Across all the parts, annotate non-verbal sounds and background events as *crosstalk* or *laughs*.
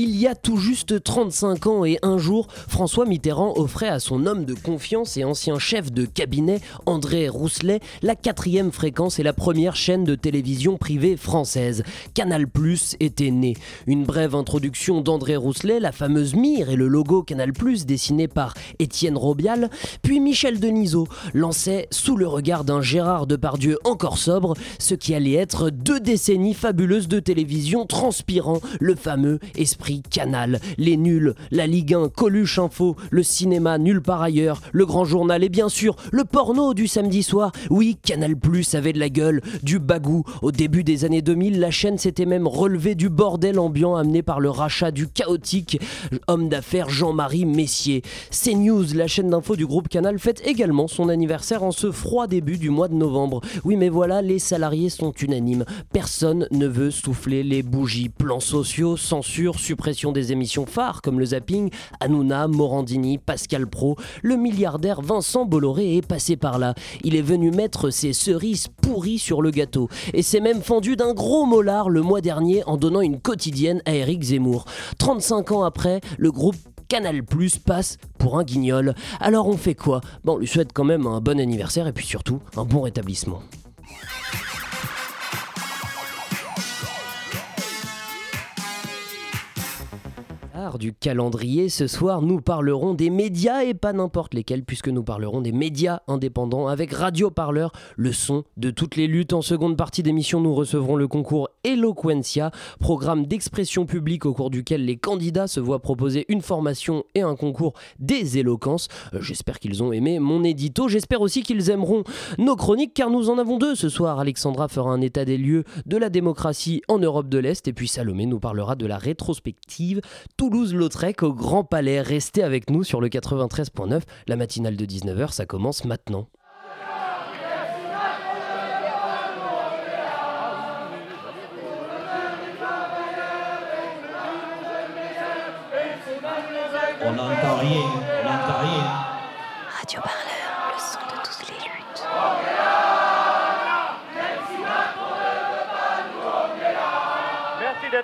Il y a tout juste 35 ans et un jour, François Mitterrand offrait à son homme de confiance et ancien chef de cabinet, André Rousselet, la quatrième fréquence et la première chaîne de télévision privée française. Canal Plus était né. Une brève introduction d'André Rousselet, la fameuse mire et le logo Canal Plus dessiné par Étienne Robial, puis Michel Denisot lançait, sous le regard d'un Gérard Depardieu encore sobre, ce qui allait être deux décennies fabuleuses de télévision transpirant le fameux esprit Canal, les nuls, la Ligue 1, Coluche Info, le cinéma nul par ailleurs, le grand journal et bien sûr le porno du samedi soir. Oui, Canal Plus avait de la gueule, du bagou. Au début des années 2000, la chaîne s'était même relevée du bordel ambiant amené par le rachat du chaotique homme d'affaires Jean-Marie Messier. CNews, la chaîne d'info du groupe Canal, fête également son anniversaire en ce froid début du mois de novembre. Oui, mais voilà, les salariés sont unanimes. Personne ne veut souffler les bougies. Plans sociaux, censure, suppression des émissions phares comme le zapping, Hanouna, Morandini, Pascal Pro, le milliardaire Vincent Bolloré est passé par là. Il est venu mettre ses cerises pourries sur le gâteau et s'est même fendu d'un gros molar le mois dernier en donnant une quotidienne à Eric Zemmour. 35 ans après, le groupe Canal Plus passe pour un guignol. Alors on fait quoi? Bon, on lui souhaite quand même un bon anniversaire et puis surtout un bon rétablissement. Du calendrier, ce soir nous parlerons des médias et pas n'importe lesquels puisque nous parlerons des médias indépendants avec Radio Parleur, le son de toutes les luttes. En seconde partie d'émission, nous recevrons le concours Eloquentia, programme d'expression publique au cours duquel les candidats se voient proposer une formation et un concours des éloquences. Euh, j'espère qu'ils ont aimé mon édito, j'espère aussi qu'ils aimeront nos chroniques car nous en avons deux ce soir. Alexandra fera un état des lieux de la démocratie en Europe de l'Est et puis Salomé nous parlera de la rétrospective Toulouse-Lautrec au Grand Palais. Restez avec nous sur le 93.9. La matinale de 19h, ça commence maintenant.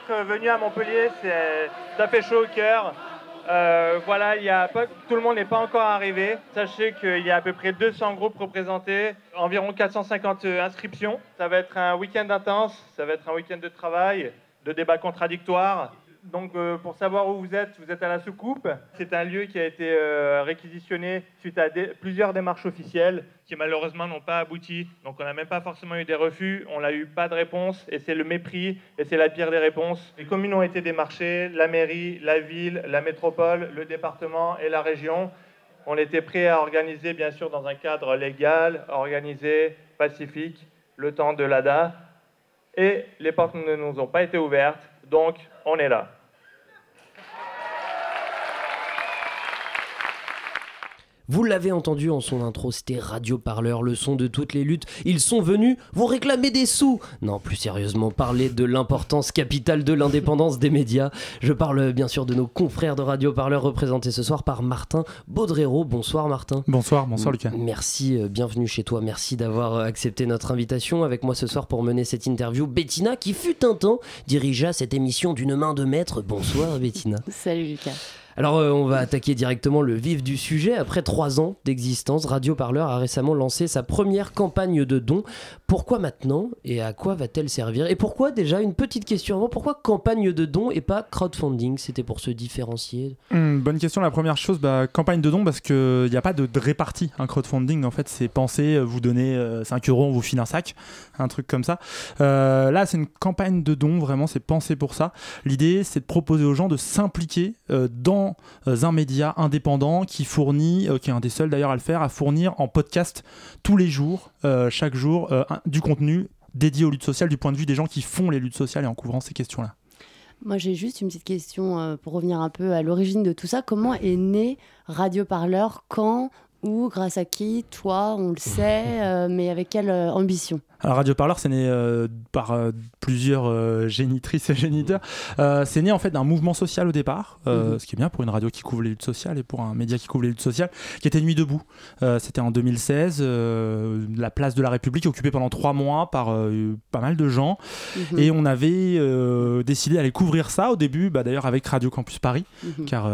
D'être venu à Montpellier, ça fait chaud au cœur. Euh, voilà, tout le monde n'est pas encore arrivé. Sachez qu'il y a à peu près 200 groupes représentés, environ 450 inscriptions. Ça va être un week-end intense, ça va être un week-end de travail, de débats contradictoires. Donc, euh, pour savoir où vous êtes, vous êtes à la soucoupe. C'est un lieu qui a été euh, réquisitionné suite à plusieurs démarches officielles qui malheureusement n'ont pas abouti. Donc, on n'a même pas forcément eu des refus, on n'a eu pas de réponse, et c'est le mépris, et c'est la pire des réponses. Les communes ont été démarchées, la mairie, la ville, la métropole, le département et la région. On était prêts à organiser, bien sûr, dans un cadre légal, organisé, pacifique, le temps de l'ADA. Et les portes ne nous ont pas été ouvertes, donc on est là. Vous l'avez entendu en son intro, c'était Radio Parleur, le son de toutes les luttes. Ils sont venus vous réclamer des sous. Non, plus sérieusement, parler de l'importance capitale de l'indépendance des médias. Je parle bien sûr de nos confrères de Radio Parleur représentés ce soir par Martin Baudrero. Bonsoir Martin. Bonsoir, bonsoir Lucas. Merci, euh, bienvenue chez toi. Merci d'avoir euh, accepté notre invitation avec moi ce soir pour mener cette interview. Bettina, qui fut un temps, dirigea cette émission d'une main de maître. Bonsoir Bettina. *laughs* Salut Lucas. Alors euh, on va attaquer directement le vif du sujet. Après trois ans d'existence, Radio Parleur a récemment lancé sa première campagne de dons. Pourquoi maintenant et à quoi va-t-elle servir Et pourquoi déjà une petite question avant Pourquoi campagne de dons et pas crowdfunding? C'était pour se différencier. Hum, bonne question. La première chose, bah, campagne de dons parce qu'il n'y a pas de, répartie. Un crowdfunding, en fait, c'est penser, euh, vous donnez euh, 5 euros, on vous file un sac, un truc comme ça. Euh, là, c'est une campagne de dons, vraiment, c'est pensé pour ça. L'idée, c'est de proposer aux gens de s'impliquer euh, euh, un média indépendant qui fournit, euh, qui est un des seuls d'ailleurs à le faire, à fournir en podcast tous les jours, euh, chaque jour, du contenu dédié aux luttes sociales du point de vue des gens qui font les luttes sociales et en couvrant ces questions-là. Moi, j'ai juste une petite question pour revenir un peu à l'origine de tout ça. Comment est né Radio Parleur Quand Où Grâce à qui Toi, on le sait, *laughs* euh, mais avec quelle euh, ambition? Alors Radio Parleur, c'est né euh, par euh, plusieurs euh, génitrices et géniteurs. C'est né en fait d'un mouvement social au départ, Mhm. ce qui est bien pour une radio qui couvre les luttes sociales et pour un média qui couvre les luttes sociales, qui était Nuit debout. C'était en 2016, euh, la place de la République occupée pendant trois mois par pas mal de gens. Mhm. Et on avait décidé d'aller couvrir ça au début, bah, d'ailleurs avec Radio Campus Paris, Mhm. car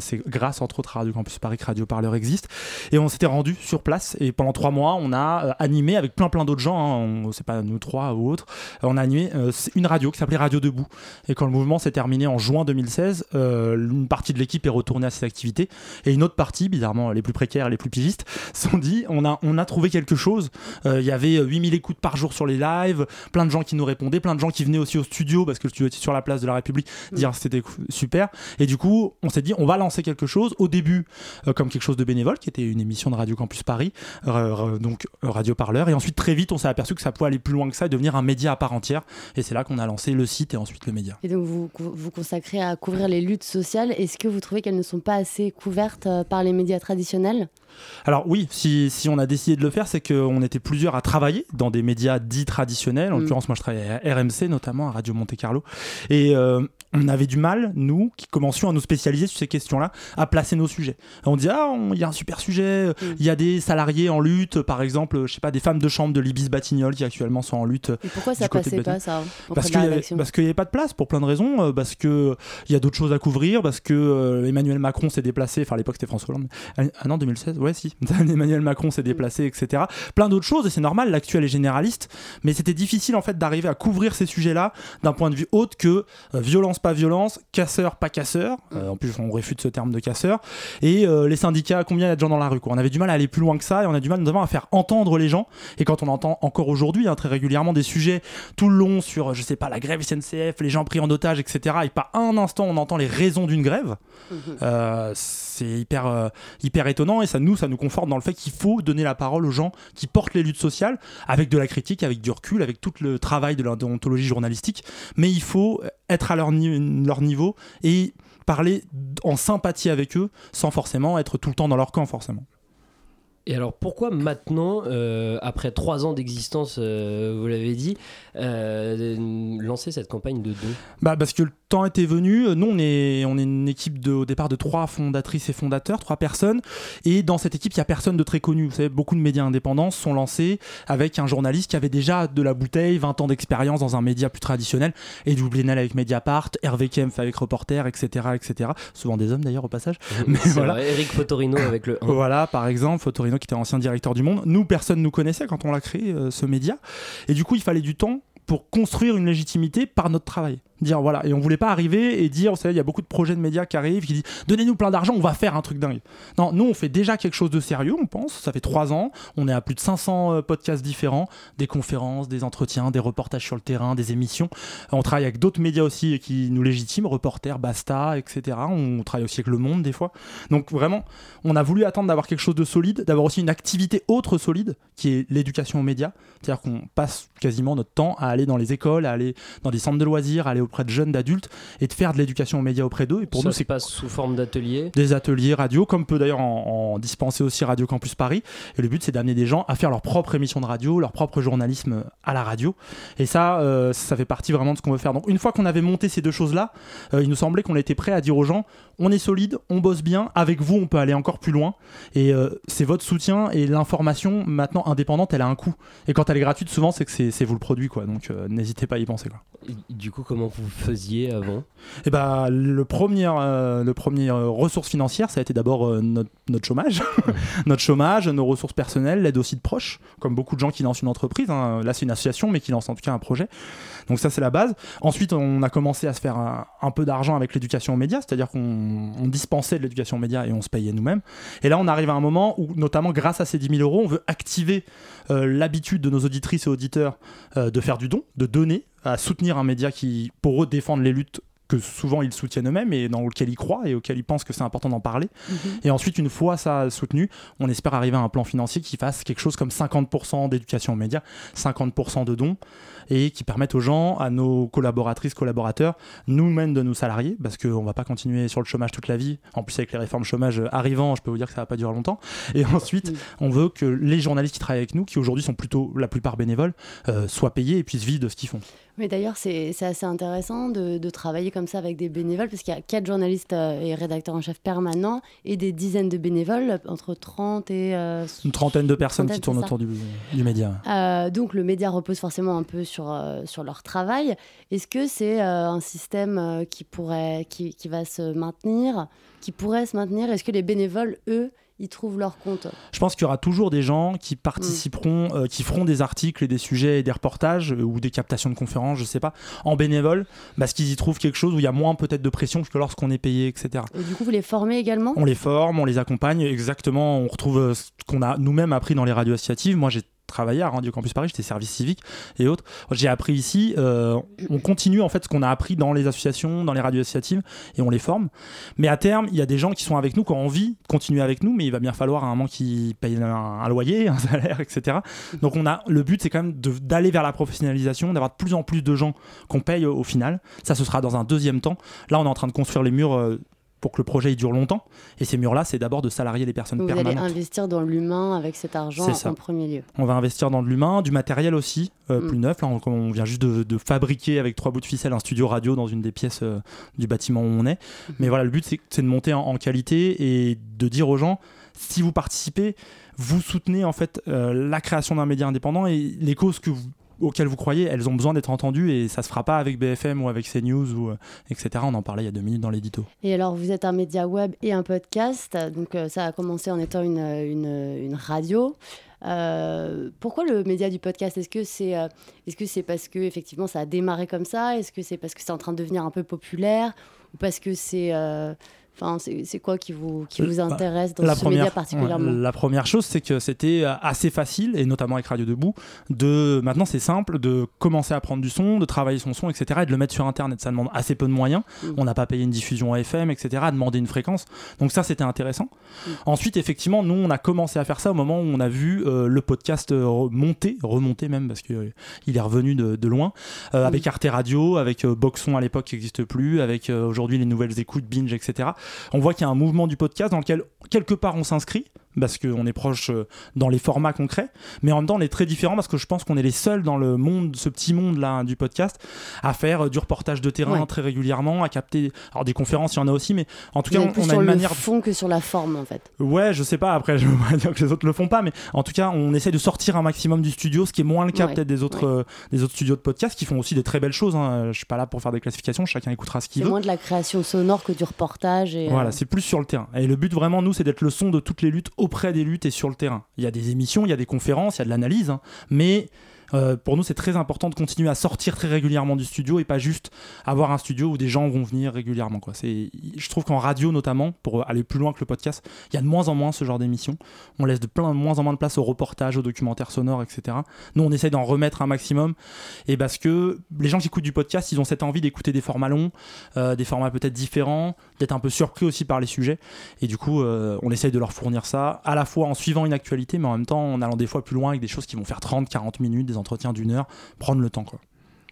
c'est grâce entre autres à Radio Campus Paris que Radio Parleur existe. Et on s'était rendu sur place et pendant trois mois, on a euh, animé avec plein plein d'autres gens. hein, on- c'est pas nous trois ou autres. euh, on a animé euh, une radio qui s'appelait Radio Debout. Et quand le mouvement s'est terminé en juin 2016, euh, une partie de l'équipe est retournée à ses activités et une autre partie, bizarrement les plus précaires, les plus pigistes, se *laughs* sont dit on a on a trouvé quelque chose. Il y avait 8000 écoutes par jour sur les lives, plein de gens qui nous répondaient, plein de gens qui venaient aussi au studio parce que le studio était sur la place de la République, dire c'était super. Et du coup, on s'est dit on va lancer quelque chose. Au début, comme quelque chose de bénévole, qui était une émission de Radio Campus Paris, donc euh, Radio Parleur. Et ensuite, très vite, on s'est aperçu que ça pouvait aller plus loin que ça et devenir un média à part entière. Et c'est là qu'on a lancé le site et ensuite le média. Et donc, vous vous consacrez à couvrir les luttes sociales. Est-ce que vous trouvez qu'elles ne sont pas assez couvertes euh, par les médias traditionnels? Alors oui, si, si on a décidé de le faire, c'est qu'on était plusieurs à travailler dans des médias dits traditionnels. En Mm. l'occurrence, moi je travaillais à RMC notamment, à Radio Monte Carlo. Et euh, on avait du mal, nous, qui commencions à nous spécialiser sur ces questions-là, à placer nos sujets. On dit, ah, il y a un super sujet, il y a des salariés en lutte, par exemple, je sais pas, des femmes de chambre de l'Ibis Batignolles qui actuellement sont en lutte. Et pourquoi ça passait pas, ça parce qu'il qu'il n'y avait pas de place pour plein de raisons, euh, parce que il y a d'autres choses à couvrir, parce que euh, Emmanuel Macron s'est déplacé, enfin à l'époque c'était François Hollande, ah non 2016, ouais si, *laughs* Emmanuel Macron s'est déplacé, etc. Plein d'autres choses et c'est normal, l'actuel est généraliste, mais c'était difficile en fait d'arriver à couvrir ces sujets-là d'un point de vue autre que euh, violence pas violence, casseur pas casseur, Euh, en plus on réfute ce terme de casseur, et euh, les syndicats, combien il y a de gens dans la rue quoi. On avait du mal à aller plus loin que ça et on a du mal notamment à faire entendre les gens et quand on entend encore aujourd'hui hein, très régulièrement des sujets tout le long sur, je sais pas, la grève SNCF, les gens pris en otage, etc. Et pas un instant on entend les raisons d'une grève. Euh, c'est hyper, hyper étonnant et ça nous, ça nous conforte dans le fait qu'il faut donner la parole aux gens qui portent les luttes sociales avec de la critique, avec du recul, avec tout le travail de la déontologie journalistique. Mais il faut être à leur, ni- leur niveau et parler en sympathie avec eux sans forcément être tout le temps dans leur camp forcément. Et alors pourquoi maintenant, euh, après trois ans d'existence, euh, vous l'avez dit, euh, lancer cette campagne de dons Bah parce que temps était venu. Nous on est on est une équipe de, au départ de trois fondatrices et fondateurs, trois personnes. Et dans cette équipe il y a personne de très connu. Vous savez beaucoup de médias indépendants sont lancés avec un journaliste qui avait déjà de la bouteille, 20 ans d'expérience dans un média plus traditionnel. Et Blenel avec Mediapart, Hervé Kempf avec Reporter, etc., etc. Souvent des hommes d'ailleurs au passage. Mais voilà. vrai, Eric Fotorino avec le 1. Voilà, par exemple, Fotorino qui était ancien directeur du Monde. Nous, personne nous connaissait quand on l'a créé, euh, ce média. Et du coup, il fallait du temps pour construire une légitimité par notre travail. Dire voilà, et on voulait pas arriver et dire, vous savez, il y a beaucoup de projets de médias qui arrivent, qui disent donnez-nous plein d'argent, on va faire un truc dingue. Non, nous on fait déjà quelque chose de sérieux, on pense. Ça fait trois ans, on est à plus de 500 euh, podcasts différents, des conférences, des entretiens, des reportages sur le terrain, des émissions. On travaille avec d'autres médias aussi qui nous légitiment, Reporter, Basta, etc. On travaille aussi avec Le Monde des fois. Donc vraiment, on a voulu attendre d'avoir quelque chose de solide, d'avoir aussi une activité autre solide, qui est l'éducation aux médias. C'est-à-dire qu'on passe quasiment notre temps à aller dans les écoles, à aller dans des centres de loisirs, à aller auprès de jeunes, d'adultes, et de faire de l'éducation aux médias auprès d'eux. Et pour Ça nous, c'est passe sous forme d'atelier. des ateliers radio, comme peut d'ailleurs en, en dispenser aussi Radio Campus Paris. Et le but, c'est d'amener des gens à faire leur propre émission de radio, leur propre journalisme à la radio. Et ça, euh, ça fait partie vraiment de ce qu'on veut faire. Donc, une fois qu'on avait monté ces deux choses-là, euh, il nous semblait qu'on était prêt à dire aux gens on est solide, on bosse bien, avec vous, on peut aller encore plus loin. Et euh, c'est votre soutien et l'information maintenant indépendante, elle a un coût. Et quand elle est gratuite, souvent, c'est que c'est c'est vous le produit, quoi. Donc, euh, n'hésitez pas à y penser, quoi. Et Du coup, comment vous faisiez avant Et bah, le premier, euh, le premier euh, ressource financière, ça a été d'abord euh, notre, notre chômage, *laughs* notre chômage, nos ressources personnelles, l'aide aussi de proches, comme beaucoup de gens qui lancent une entreprise. hein. Là, c'est une association, mais qui lance en tout cas un projet. Donc ça, c'est la base. Ensuite, on a commencé à se faire un, peu d'argent avec l'éducation aux médias, c'est-à-dire qu'on on dispensait de l'éducation aux médias et on se payait nous-mêmes. Et là, on arrive à un moment où, notamment grâce à ces 10 000 euros, on veut activer euh, l'habitude de nos auditrices et auditeurs euh, de faire du don, de donner, à soutenir un média qui, pour eux, défendent les luttes que souvent ils soutiennent eux-mêmes et dans lequel ils croient et auquel ils pensent que c'est important d'en parler. Mhm. Et ensuite, une fois ça soutenu, on espère arriver à un plan financier qui fasse quelque chose comme 50% d'éducation aux médias, 50% de dons et qui permettent aux gens, à nos collaboratrices, collaborateurs, nous-mêmes de nous salarier, parce qu'on va pas continuer sur le chômage toute la vie. En plus, avec les réformes chômage arrivant, je peux vous dire que ça va pas durer longtemps. Et *laughs* ensuite, on veut que les journalistes qui travaillent avec nous, qui aujourd'hui sont plutôt la plupart bénévoles, euh, soient payés et puissent vivre de ce qu'ils font. Mais d'ailleurs, c'est c'est assez intéressant de, de travailler comme ça avec des bénévoles, parce qu'il y a quatre journalistes euh, et rédacteurs en chef permanents et des dizaines de bénévoles, entre 30 et... euh, Une trentaine de personnes Trentaine, qui tournent autour du, du média. Euh, donc le média repose forcément un peu sur, euh, sur leur travail. Est-ce que c'est un système qui, pourrait, qui, qui va se maintenir, qui pourrait se maintenir? Est-ce que les bénévoles, eux, ils trouvent leur compte Je pense qu'il y aura toujours des gens qui participeront, euh, qui feront des articles et des sujets et des reportages euh, ou des captations de conférences, je sais pas, en bénévole, parce qu'ils y trouvent quelque chose où il y a moins peut-être de pression que lorsqu'on est payé, etc. Et du coup, vous les formez également? On les forme, on les accompagne, exactement, on retrouve euh, ce qu'on a nous-mêmes appris dans les radios associatives. Moi, j'ai travaillé à Radio Campus Paris, j'étais service civique et autres. J'ai appris ici, euh, on continue en fait ce qu'on a appris dans les associations, dans les radios associatives et on les forme. Mais à terme, il y a des gens qui sont avec nous, qui ont envie de continuer avec nous, mais il va bien falloir à un moment qu'ils payent un, loyer, *laughs* un salaire, etc. Donc on a, le but c'est quand même d'aller vers la professionnalisation, d'avoir de plus en plus de gens qu'on paye au, au final. Ça, ce sera dans un deuxième temps. Là, on est en train de construire les murs. euh, pour que le projet il dure longtemps. Et ces murs-là, c'est d'abord de salarier les personnes Donc, Vous allez permanentes. investir dans l'humain avec cet argent en premier lieu. On va investir dans de l'humain, du matériel aussi, euh, Mm. plus neuf. Là, on, on vient juste de, de fabriquer avec trois bouts de ficelle un studio radio dans une des pièces euh, du bâtiment où on est. Mm-hmm. Mais voilà, le but, c'est c'est de monter en, en qualité et de dire aux gens, si vous participez, vous soutenez en fait euh, la création d'un média indépendant et les causes que vous- auxquelles vous croyez, elles ont besoin d'être entendues et ça se fera pas avec BFM ou avec CNews ou euh, etc. On en parlait il y a deux minutes dans l'édito. Et alors, vous êtes un média web et un podcast. Donc, euh, ça a commencé en étant une, une, radio. Euh, pourquoi le média du podcast? Est-ce que c'est est-ce que c'est parce que effectivement ça a démarré comme ça? Est-ce que c'est parce que c'est en train de devenir un peu populaire? Ou parce que c'est Enfin, c'est quoi qui vous, qui vous intéresse dans ce média particulièrement la première chose, c'est que c'était euh, assez facile, et notamment avec Radio Debout, de maintenant c'est simple de commencer à prendre du son, de travailler son son, etc., et de le mettre sur Internet. Ça demande assez peu de moyens. Mm. On n'a pas payé une diffusion à FM, etc., à demander une fréquence. Donc ça, c'était intéressant. Mm. Ensuite, effectivement, nous, on a commencé à faire ça au moment où on a vu euh, le podcast euh, monter, remonter même, parce qu'il est revenu de, de loin, euh, Mm. avec Arte Radio, avec euh, Boxon à l'époque qui n'existe plus, avec euh, aujourd'hui les nouvelles écoutes, Binge, etc. On voit qu'il y a un mouvement du podcast dans lequel, quelque part, on s'inscrit, parce qu'on est proche euh, dans les formats concrets, mais en même temps on est très différent parce que je pense qu'on est les seuls dans le monde, ce petit monde là du podcast, à faire euh, du reportage de terrain Ouais. très régulièrement, à capter. Alors des conférences, il y en a aussi, mais en tout cas êtes plus on a sur une le manière. fond que sur la forme en fait. Ouais, je sais pas. Après, je *laughs* veux pas dire que les autres le font pas, mais en tout cas, on essaie de sortir un maximum du studio, ce qui est moins le cas Ouais, peut-être des autres, ouais. euh, des autres studios de podcast qui font aussi des très belles choses. Hein. Je suis pas là pour faire des classifications. Chacun écoutera ce qu'il C'est veut. moins de la création sonore que du reportage. Et, Voilà, euh, c'est plus sur le terrain. Et le but vraiment, nous, c'est d'être le son de toutes les luttes auprès des luttes et sur le terrain. Il y a des émissions, il y a des conférences, il y a de l'analyse, hein. mais euh, pour nous, c'est très important de continuer à sortir très régulièrement du studio et pas juste avoir un studio où des gens vont venir régulièrement. Je trouve qu'en radio notamment, pour aller plus loin que le podcast, il y a de moins en moins ce genre d'émissions. On laisse de, plein, de moins en moins de place au reportage, aux documentaires sonores, etc. Nous, on essaie d'en remettre un maximum. Et parce que les gens qui écoutent du podcast, ils ont cette envie d'écouter des formats longs, euh, des formats peut-être différents, d'être un peu surpris aussi par les sujets. Et du coup, euh, on essaye de leur fournir ça, à la fois en suivant une actualité, mais en même temps en allant des fois plus loin avec des choses qui vont faire 30, 40 minutes, des entretiens d'une heure, prendre le temps. Quoi.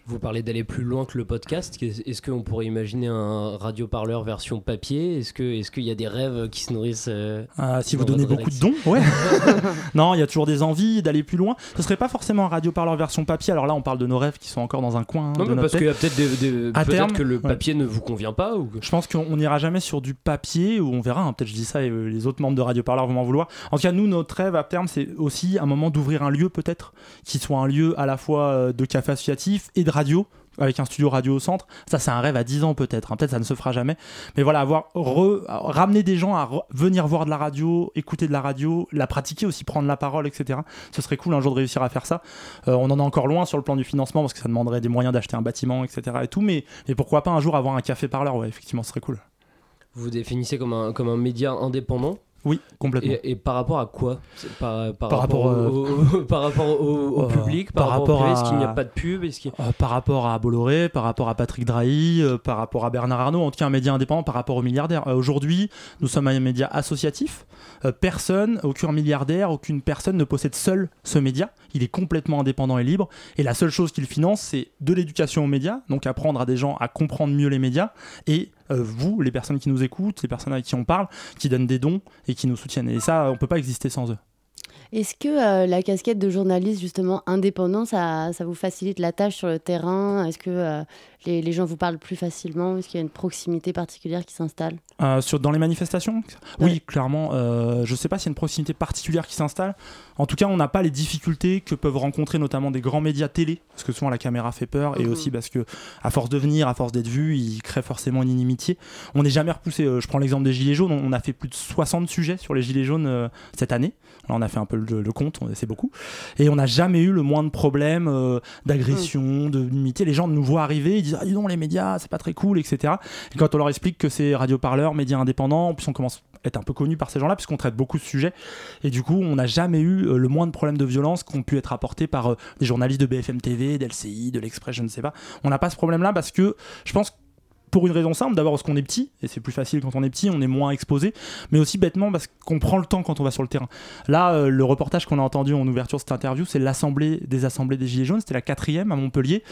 Vous parlez d'aller plus loin que le podcast. Est-ce qu'on pourrait imaginer un radio-parleur version papier? Est-ce qu'il est qu'il y a des rêves qui se nourrissent euh, Euh, si vous donnez beaucoup de dons, ouais. *laughs* non, il y a toujours des envies d'aller plus loin. Ce serait pas forcément un radio parleur version papier. Alors là, on parle de nos rêves qui sont encore dans un coin. Non, de mais notre parce qu'il y a peut-être des, des- terme, que le ouais. papier ne vous convient pas ou Je pense qu'on n'ira jamais sur du papier, ou on verra, hein, peut-être je dis ça et euh, les autres membres de Radio Parleur vont m'en vouloir. En tout cas, nous, notre rêve à terme, c'est aussi un moment d'ouvrir un lieu peut-être, qui soit un lieu à la fois euh, de café associatif et de radio, avec un studio radio au centre. Ça, c'est un rêve à 10 ans peut-être, hein, peut-être ça ne se fera jamais. Mais voilà, avoir ramener des gens à venir voir de la radio, écouter de la radio, la pratiquer aussi, prendre la parole, etc. Ce serait cool un jour de réussir à faire ça. Euh, on en est encore loin sur le plan du financement, parce que ça demanderait des moyens d'acheter un bâtiment, etc. Et tout, mais, mais pourquoi pas un jour avoir un café parleur, ouais, effectivement, ce serait cool. Vous vous définissez comme un, comme un média indépendant? Oui, complètement. Et, et par rapport à quoi par, par, Par rapport, rapport, au, au- par rapport au, au Euh, public, par, par rapport, privé, Est-ce qu'il n'y a à- pas de pub Euh, par rapport à Bolloré, par rapport à Patrick Drahi, euh, par rapport à Bernard Arnault, en tout cas un média indépendant par rapport aux milliardaires. Euh, Aujourd'hui, nous sommes un média associatif. Personne, aucun milliardaire, aucune personne ne possède seul ce média. Il est complètement indépendant et libre. Et la seule chose qu'il finance, c'est de l'éducation aux médias, donc apprendre à des gens à comprendre mieux les médias. Et euh, vous, les personnes qui nous écoutent, les personnes avec qui on parle, qui donnent des dons et qui nous soutiennent. Et ça, on peut pas exister sans eux. Est-ce que euh, la casquette de journaliste justement indépendant, ça, ça vous facilite la tâche sur le terrain? Est-ce que euh, les, les gens vous parlent plus facilement? Est-ce qu'il y a une proximité particulière qui s'installe? Euh, dans les manifestations? Oui, clairement. Je ne sais pas s'il y a une proximité particulière qui s'installe. En tout cas, on n'a pas les difficultés que peuvent rencontrer notamment des grands médias télé, parce que souvent la caméra fait peur, et Mhm. aussi parce que à force de venir, à force d'être vu, ils créent forcément une inimitié. On n'est jamais repoussé. Je prends l'exemple des Gilets jaunes. On a fait plus de 60 sujets sur les Gilets jaunes cette année. Là, on a fait un peu le, le compte, c'est beaucoup. Et on n'a jamais eu le moindre problème euh, d'agression, de limiter. Les gens nous voient arriver, ils disent Ah, dis donc, les médias, c'est pas très cool, etc. Et quand on leur explique que c'est radio parleur, médias indépendants, en plus on commence à être un peu connu par ces gens-là, puisqu'on traite beaucoup de sujets. Et du coup, on n'a jamais eu euh, le moindre problème de violence qu'ont pu être apportés par euh, des journalistes de BFM TV, d'LCI, de l'Express, je ne sais pas. On n'a pas ce problème-là parce que je pense que pour une raison simple, d'abord parce qu'on est petit, et c'est plus facile quand on est petit, on est moins exposé, mais aussi bêtement parce qu'on prend le temps quand on va sur le terrain. Là, euh, le reportage qu'on a entendu en ouverture de cette interview, c'est l'assemblée des assemblées des Gilets jaunes, c'était la quatrième à Montpellier.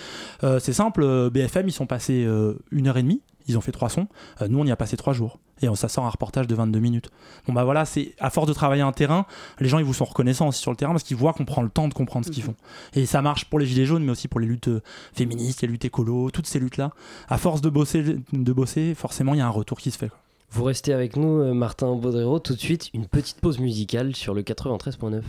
Euh, c'est simple, euh, BFM, ils sont passés une heure et demie, ils ont fait trois sons, Euh, nous on y a passé trois jours, et on, ça sort un reportage de 22 minutes. Bon bah voilà, c'est à force de travailler un terrain, les gens ils vous sont reconnaissants aussi sur le terrain parce qu'ils voient qu'on prend le temps de comprendre ce qu'ils font. Et ça marche pour les Gilets jaunes, mais aussi pour les luttes euh, féministes, les luttes écolo, toutes ces luttes-là. À force de bosser, de bosser forcément il y a un retour qui se fait. quoi. Vous restez avec nous, euh, Martin Baudrero. Tout de suite, une petite pause musicale sur le 93.9.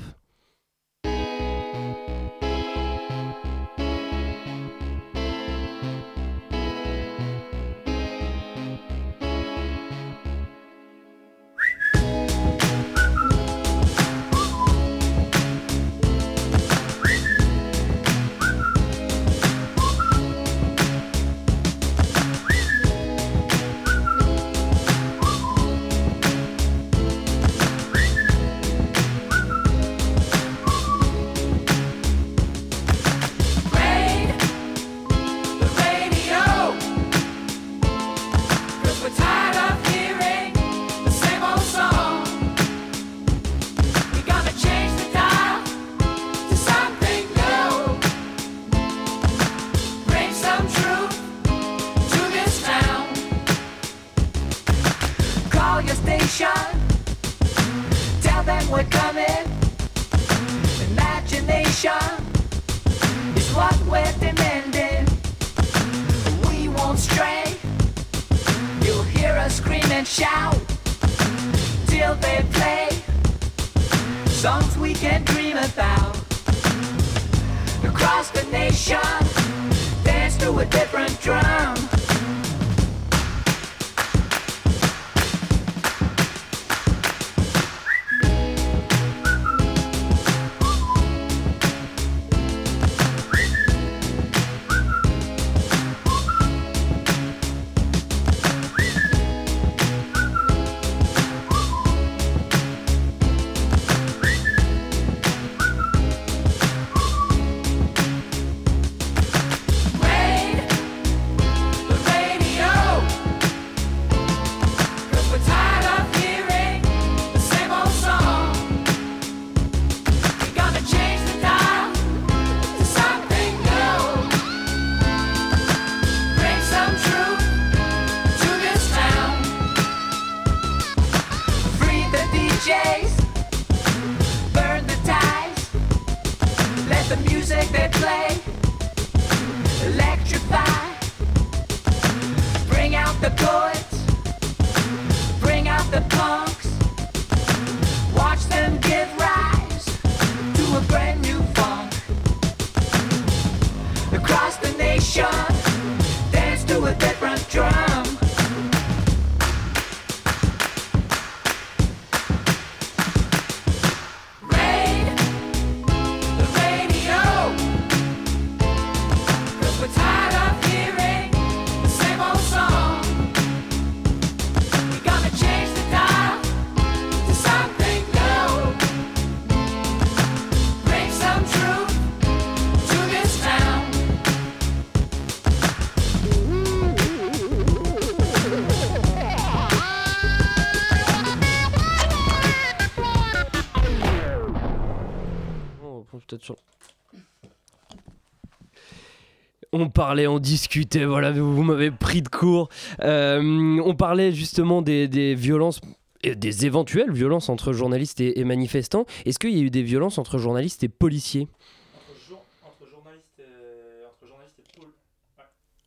On parlait, on discutait, voilà, vous, m'avez pris de court. Euh, on parlait justement des, violences, des éventuelles violences entre journalistes et manifestants. Est-ce qu'il y a eu des violences entre journalistes et policiers?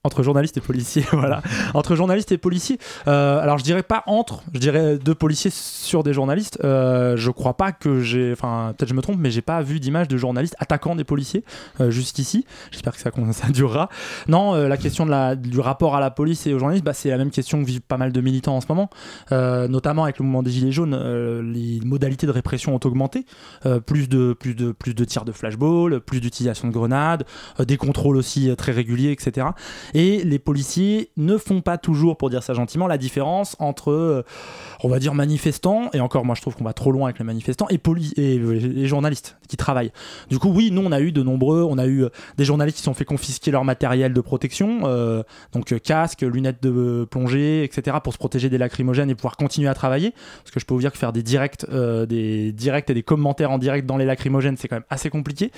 Entre journalistes et policiers, *laughs* voilà. Entre journalistes et policiers. Euh, alors je dirais pas entre, je dirais deux policiers sur des journalistes. Euh, je crois pas que j'ai, enfin peut-être je me trompe, mais j'ai pas vu d'image de journalistes attaquant des policiers euh, juste ici. J'espère que ça, *laughs* ça durera. Non, euh, la question de la, du rapport à la police et aux journalistes, bah, c'est la même question que vivent pas mal de militants en ce moment, notamment avec le mouvement des gilets jaunes. les modalités de répression ont augmenté, plus de plus de plus de tirs de flashball, plus d'utilisation de grenades, des contrôles aussi très réguliers, etc. Et les policiers ne font pas toujours, pour dire ça gentiment, la différence entre, euh, on va dire, manifestants, et encore moi je trouve qu'on va trop loin avec les manifestants, et, poli- et, euh, les journalistes qui travaillent. Du coup, oui, nous on a eu de nombreux, on a eu euh, des journalistes qui se sont fait confisquer leur matériel de protection, donc casque, lunettes de plongée, etc., pour se protéger des lacrymogènes et pouvoir continuer à travailler. Parce que je peux vous dire que faire des directs, des directs et des commentaires en direct dans les lacrymogènes, c'est quand même assez compliqué.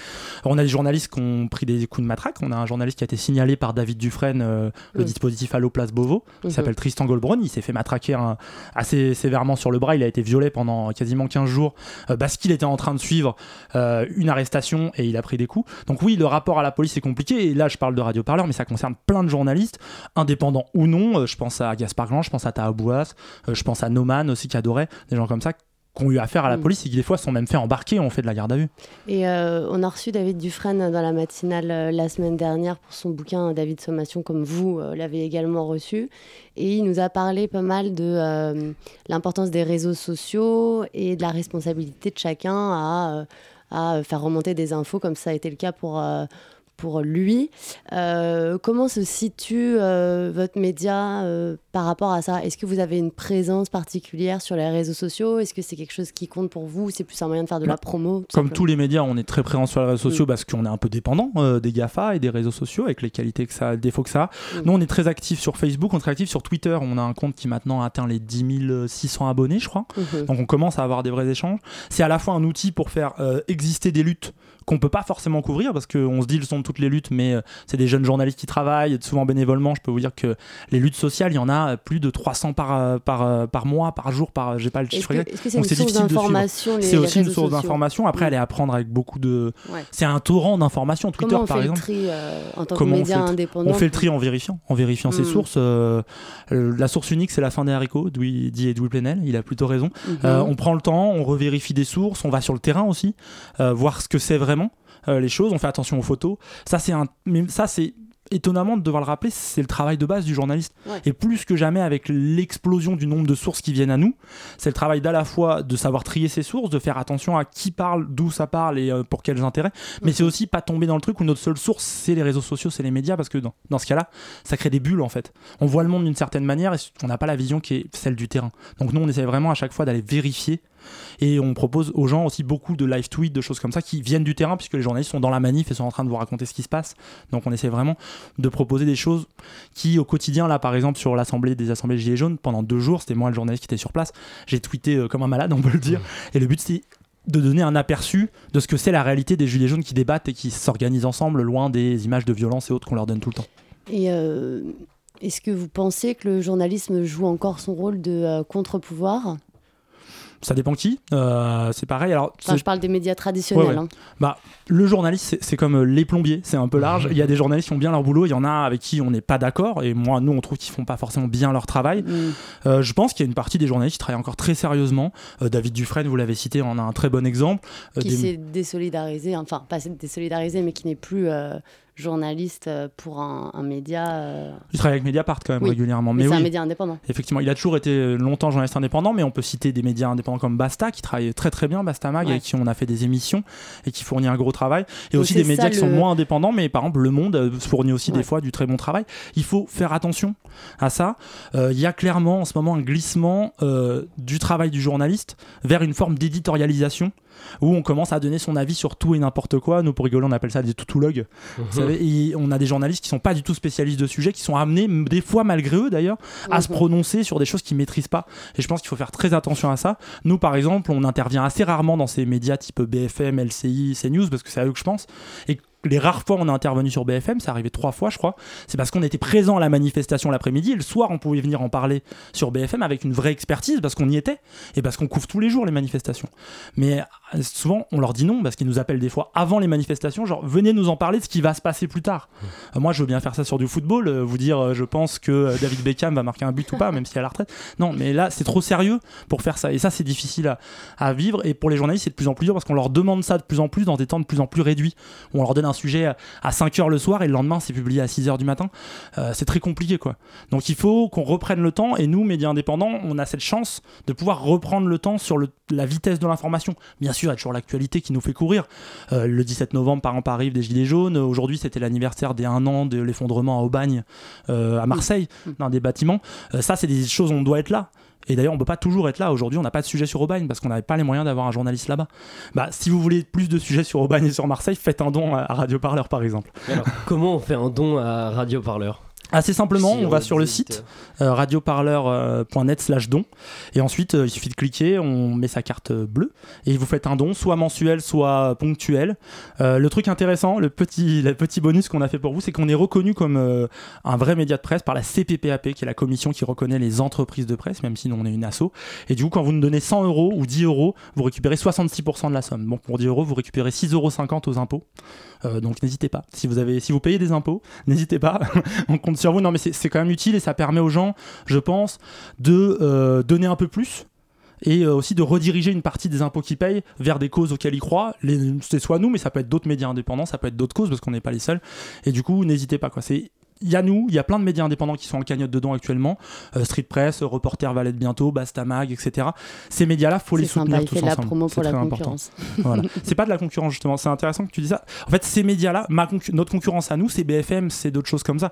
On a des journalistes qui ont pris des coups de matraque. On a un journaliste qui a été signalé par David Dufresne, euh, le Mm. dispositif Allo Place Beauvau, qui Mhm. s'appelle Tristan Goldbrun. Il s'est fait matraquer un- assez sévèrement sur le bras. Il a été violé pendant quasiment 15 jours euh, parce qu'il était en train de suivre euh, une arrestation et il a pris des coups. Donc oui, le rapport à la police est compliqué. Et là, je parle de Radio Parleur, mais ça concerne plein de journalistes, indépendants ou non. Euh, je pense à Gaspard Glan, je pense à Taha Bouas, euh, je pense à Noman aussi qui adorait, des gens comme ça qui ont eu affaire à la Mm. police et qui des fois sont même fait embarquer, on fait de la garde à vue. Et euh, on a reçu David Dufresne dans la matinale euh, la semaine dernière pour son bouquin David Sommation, comme vous euh, l'avez également reçu. Et il nous a parlé pas mal de l'importance des réseaux sociaux et de la responsabilité de chacun à, à faire remonter des infos, comme ça a été le cas pour. Pour lui. Euh, comment se situe euh, votre média euh, par rapport à ça? Est-ce que vous avez une présence particulière sur les réseaux sociaux? Est-ce que c'est quelque chose qui compte pour vous ou C'est plus un moyen de faire de la Bah, promo Comme simplement? tous les médias, on est très présent sur les réseaux sociaux Mm. parce qu'on est un peu dépendant des GAFA et des réseaux sociaux avec les qualités que ça, les défauts que ça a. Mm. Nous, on est très actifs sur Facebook, on est très actifs sur Twitter. On a un compte qui maintenant atteint les 10 600 abonnés, je crois. Mhm. Donc on commence à avoir des vrais échanges. C'est à la fois un outil pour faire exister des luttes qu'on peut pas forcément couvrir parce qu'on se dit le sont de toutes les luttes, mais euh, c'est des jeunes journalistes qui travaillent, souvent bénévolement. Je peux vous dire que les luttes sociales, il y en a plus de 300 par, euh, par, euh, par mois, par jour, par j'ai pas le chiffre exact. c'est difficile d'information, C'est aussi une source d'information. Après, elle est à prendre avec beaucoup de. Ouais. C'est un torrent d'informations. Twitter, Comment on par fait exemple. le tri euh, en tant que Comment on fait le tri indépendant On fait le tri en vérifiant, en vérifiant ses Mm. sources. euh, la source unique, c'est la fin des haricots, dit Edoui Plenel, il a plutôt raison. Mhm. Euh, on prend le temps, on revérifie des sources, on va sur le terrain aussi, voir ce que c'est vraiment euh, les choses, on fait attention aux photos. Ça, c'est un, mais ça, c'est étonnamment de devoir le rappeler, c'est le travail de base du journaliste. Ouais. Et plus que jamais, avec l'explosion du nombre de sources qui viennent à nous, c'est le travail d'à la fois de savoir trier ses sources, de faire attention à qui parle, d'où ça parle et euh, pour quels intérêts. Mais c'est aussi pas tomber dans le truc où notre seule source, c'est les réseaux sociaux, c'est les médias, parce que dans, dans ce cas-là, ça crée des bulles en fait. On voit le monde d'une certaine manière et on n'a pas la vision qui est celle du terrain. Donc nous, on essaie vraiment à chaque fois d'aller vérifier. Et on propose aux gens aussi beaucoup de live tweets, de choses comme ça qui viennent du terrain, puisque les journalistes sont dans la manif et sont en train de vous raconter ce qui se passe. Donc on essaie vraiment de proposer des choses qui, au quotidien, là par exemple, sur l'assemblée des assemblées Gilets jaunes, pendant deux jours, c'était moi le journaliste qui était sur place, j'ai tweeté euh, comme un malade, on peut le dire. Et le but, c'est de donner un aperçu de ce que c'est la réalité des Gilets jaunes qui débattent et qui s'organisent ensemble, loin des images de violence et autres qu'on leur donne tout le temps. Et euh, est-ce que vous pensez que le journalisme joue encore son rôle de euh, contre-pouvoir? Ça dépend qui. Euh, c'est pareil. Alors, Enfin, je parle des médias traditionnels. Ouais, ouais. hein. Bah, le journaliste, c'est- comme euh, les plombiers, c'est un peu large. Il y a des journalistes qui ont bien leur boulot, il y en a avec qui on n'est pas d'accord, et moi, nous, on trouve qu'ils font pas forcément bien leur travail. Mm. Euh, je pense qu'il y a une partie des journalistes qui travaillent encore très sérieusement. Euh, David Dufresne, vous l'avez cité, en a un très bon exemple. Qui des- s'est désolidarisé, enfin pas désolidarisé, mais qui n'est plus journaliste euh, pour un, un média. euh, Il travaille avec Mediapart quand même Oui, régulièrement. mais Mais, c'est un média indépendant. Effectivement, il a toujours été longtemps journaliste indépendant, mais on peut citer des médias indépendants comme Basta, qui travaille très très bien, Basta Mag, Ouais. avec qui on a fait des émissions et qui fournit un gros travail. Et Donc aussi des médias ça, qui sont moins indépendants, mais par exemple, Le Monde euh, fournit aussi Ouais. des fois du très bon travail. Il faut faire attention à ça. Euh, Il y a clairement en ce moment un glissement euh, du travail du journaliste vers une forme d'éditorialisation où on commence à donner son avis sur tout et n'importe quoi. Nous, pour rigoler, on appelle ça des toutologues. Mhm. Vous savez, et on a des journalistes qui sont pas du tout spécialistes de sujet, qui sont amenés, des fois malgré eux d'ailleurs, à se Mhm. prononcer sur des choses qu'ils maîtrisent pas. Et je pense qu'il faut faire très attention à ça. Nous, par exemple, on intervient assez rarement dans ces médias type BFM, LCI, CNews, parce que c'est à eux que je pense. Et les rares fois où on a intervenu sur BFM, c'est arrivé trois fois, je crois, c'est parce qu'on était présent à la manifestation l'après-midi et le soir, on pouvait venir en parler sur BFM avec une vraie expertise parce qu'on y était et parce qu'on couvre tous les jours les manifestations. Mais euh, souvent, on leur dit non parce qu'ils nous appellent des fois avant les manifestations, genre venez nous en parler de ce qui va se passer plus tard. Euh, moi, je veux bien faire ça sur du football, euh, vous dire euh, je pense que David Beckham va marquer un but ou pas, même s'il est à la retraite. Non, mais là, c'est trop sérieux pour faire ça. Et ça, c'est difficile à, à vivre. Et pour les journalistes, c'est de plus en plus dur parce qu'on leur demande ça de plus en plus dans des temps de plus en plus réduits. On leur donne un sujet à- à 5 heures le soir et le lendemain, c'est publié à 6 heures du matin. Euh, c'est très compliqué, quoi. Donc il faut qu'on reprenne le temps. Et nous, médias indépendants, on a cette chance de pouvoir reprendre le temps sur le- la vitesse de l'information. Bien sûr, il y a toujours l'actualité qui nous fait courir. Euh, le 17 novembre, par exemple, arrive des Gilets jaunes. Aujourd'hui, c'était l'anniversaire des 1 an de l'effondrement à Aubagne, euh, à Marseille, dans des bâtiments. Euh, ça, c'est des choses où on doit être là. Et d'ailleurs, on peut pas toujours être là. Aujourd'hui, on n'a pas de sujet sur Aubagne parce qu'on n'avait pas les moyens d'avoir un journaliste là-bas. Bah, si vous voulez plus de sujets sur Aubagne et sur Marseille, faites un don à Radio Parleur, par exemple. Comment on fait un don à Radio Parleur? Assez simplement, Si on va sur le site euh, radioparleur.net slash don et ensuite euh, il suffit de cliquer, on met sa carte euh, bleue et vous faites un don, soit mensuel, soit ponctuel. Euh, le truc intéressant, le petit, le petit bonus qu'on a fait pour vous, c'est qu'on est reconnu comme euh, un vrai média de presse par la CPPAP, qui est la commission qui reconnaît les entreprises de presse, même si nous on est une asso. Et du coup, quand vous nous donnez 100 euros ou 10 euros, vous récupérez 66% de la somme. Bon, pour 10 euros, vous récupérez 6,50 euros aux impôts. Euh, donc n'hésitez pas. Si vous, avez, si vous payez des impôts, n'hésitez pas. *laughs* on compte sur vous. Non, mais c'est quand même utile et ça permet aux gens, je pense, de euh, donner un peu plus et euh, aussi de rediriger une partie des impôts qu'ils payent vers des causes auxquelles ils croient. C'est soit nous, mais ça peut être d'autres médias indépendants, ça peut être d'autres causes parce qu'on n'est pas les seuls. Et du coup, n'hésitez pas. C'est il y a nous, il y a plein de médias indépendants qui sont en cagnotte dedans actuellement. Euh, Street Press, Reporter Valette bientôt, Bastamag, etc. Ces médias-là, faut les sympa, soutenir il tous fait la ensemble. promo pour la concurrence. *laughs* Voilà. C'est pas de la concurrence justement. C'est intéressant que tu dis ça. En fait, ces médias-là, ma concu- notre concurrence à nous, c'est BFM, c'est d'autres choses comme ça.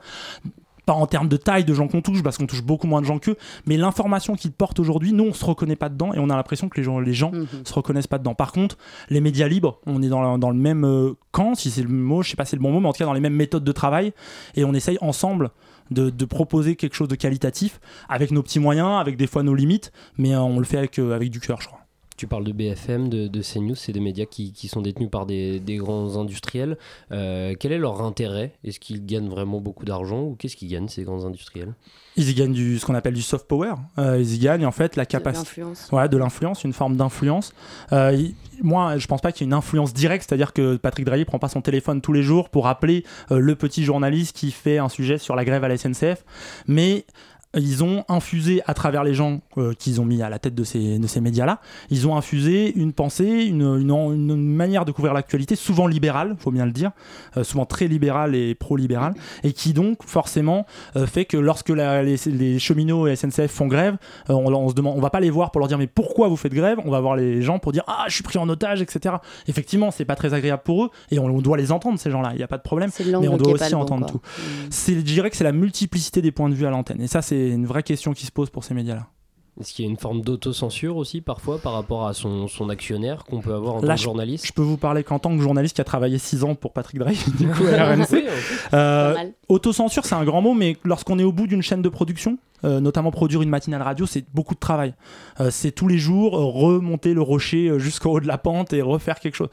Pas en termes de taille de gens qu'on touche, parce qu'on touche beaucoup moins de gens qu'eux, mais l'information qu'ils portent aujourd'hui, nous, on se reconnaît pas dedans et on a l'impression que les gens, les gens Mhm. se reconnaissent pas dedans. Par contre, les médias libres, on est dans, la- dans le même euh, camp, si c'est le mot, je sais pas si c'est le bon mot, mais en tout cas dans les mêmes méthodes de travail et on essaye ensemble de, de proposer quelque chose de qualitatif avec nos petits moyens, avec des fois nos limites, mais euh, on le fait avec, euh, avec du cœur, je crois. Tu parles de BFM, de, de CNews, c'est des médias qui, qui sont détenus par des, des grands industriels. Euh, quel est leur intérêt? Est-ce qu'ils gagnent vraiment beaucoup d'argent ou qu'est-ce qu'ils gagnent ces grands industriels? Ils y gagnent du, ce qu'on appelle du soft power. Euh, ils y gagnent en fait la capacité. l'influence. Ouais, de l'influence, une forme d'influence. Euh, moi, je pense pas qu'il y ait une influence directe, c'est-à-dire que Patrick Drahi prend pas son téléphone tous les jours pour appeler euh, le petit journaliste qui fait un sujet sur la grève à la SNCF, mais ils ont infusé à travers les gens euh, qu'ils ont mis à la tête de ces, de ces médias-là, ils ont infusé une pensée, une, une, une manière de couvrir l'actualité, souvent libérale, faut bien le dire, euh, souvent très libérale et pro-libérale, et qui donc forcément euh, fait que lorsque la- les, les cheminots et SNCF font grève, on, on se demande, on va pas les voir pour leur dire mais pourquoi vous faites grève, on va voir les gens pour dire ah je suis pris en otage, etc. Effectivement, c'est pas très agréable pour eux et on, on doit les entendre ces gens-là, il n'y a pas de problème, mais on doit aussi bon, entendre quoi. tout. C'est, je dirais que c'est la multiplicité des points de vue à l'antenne et ça c'est une vraie question qui se pose pour ces médias-là. Est-ce qu'il y a une forme d'autocensure aussi parfois par rapport à son, son actionnaire qu'on peut avoir en Là, tant que je- journaliste Je peux vous parler qu'en tant que journaliste qui a travaillé 6 ans pour Patrick Drahi, *laughs* du coup, à *laughs* RMC. Oui, Euh, autocensure, c'est un grand mot, mais lorsqu'on est au bout d'une chaîne de production, euh, notamment produire une matinale radio, c'est beaucoup de travail. Euh, c'est tous les jours euh, remonter le rocher jusqu'au haut de la pente et refaire quelque chose.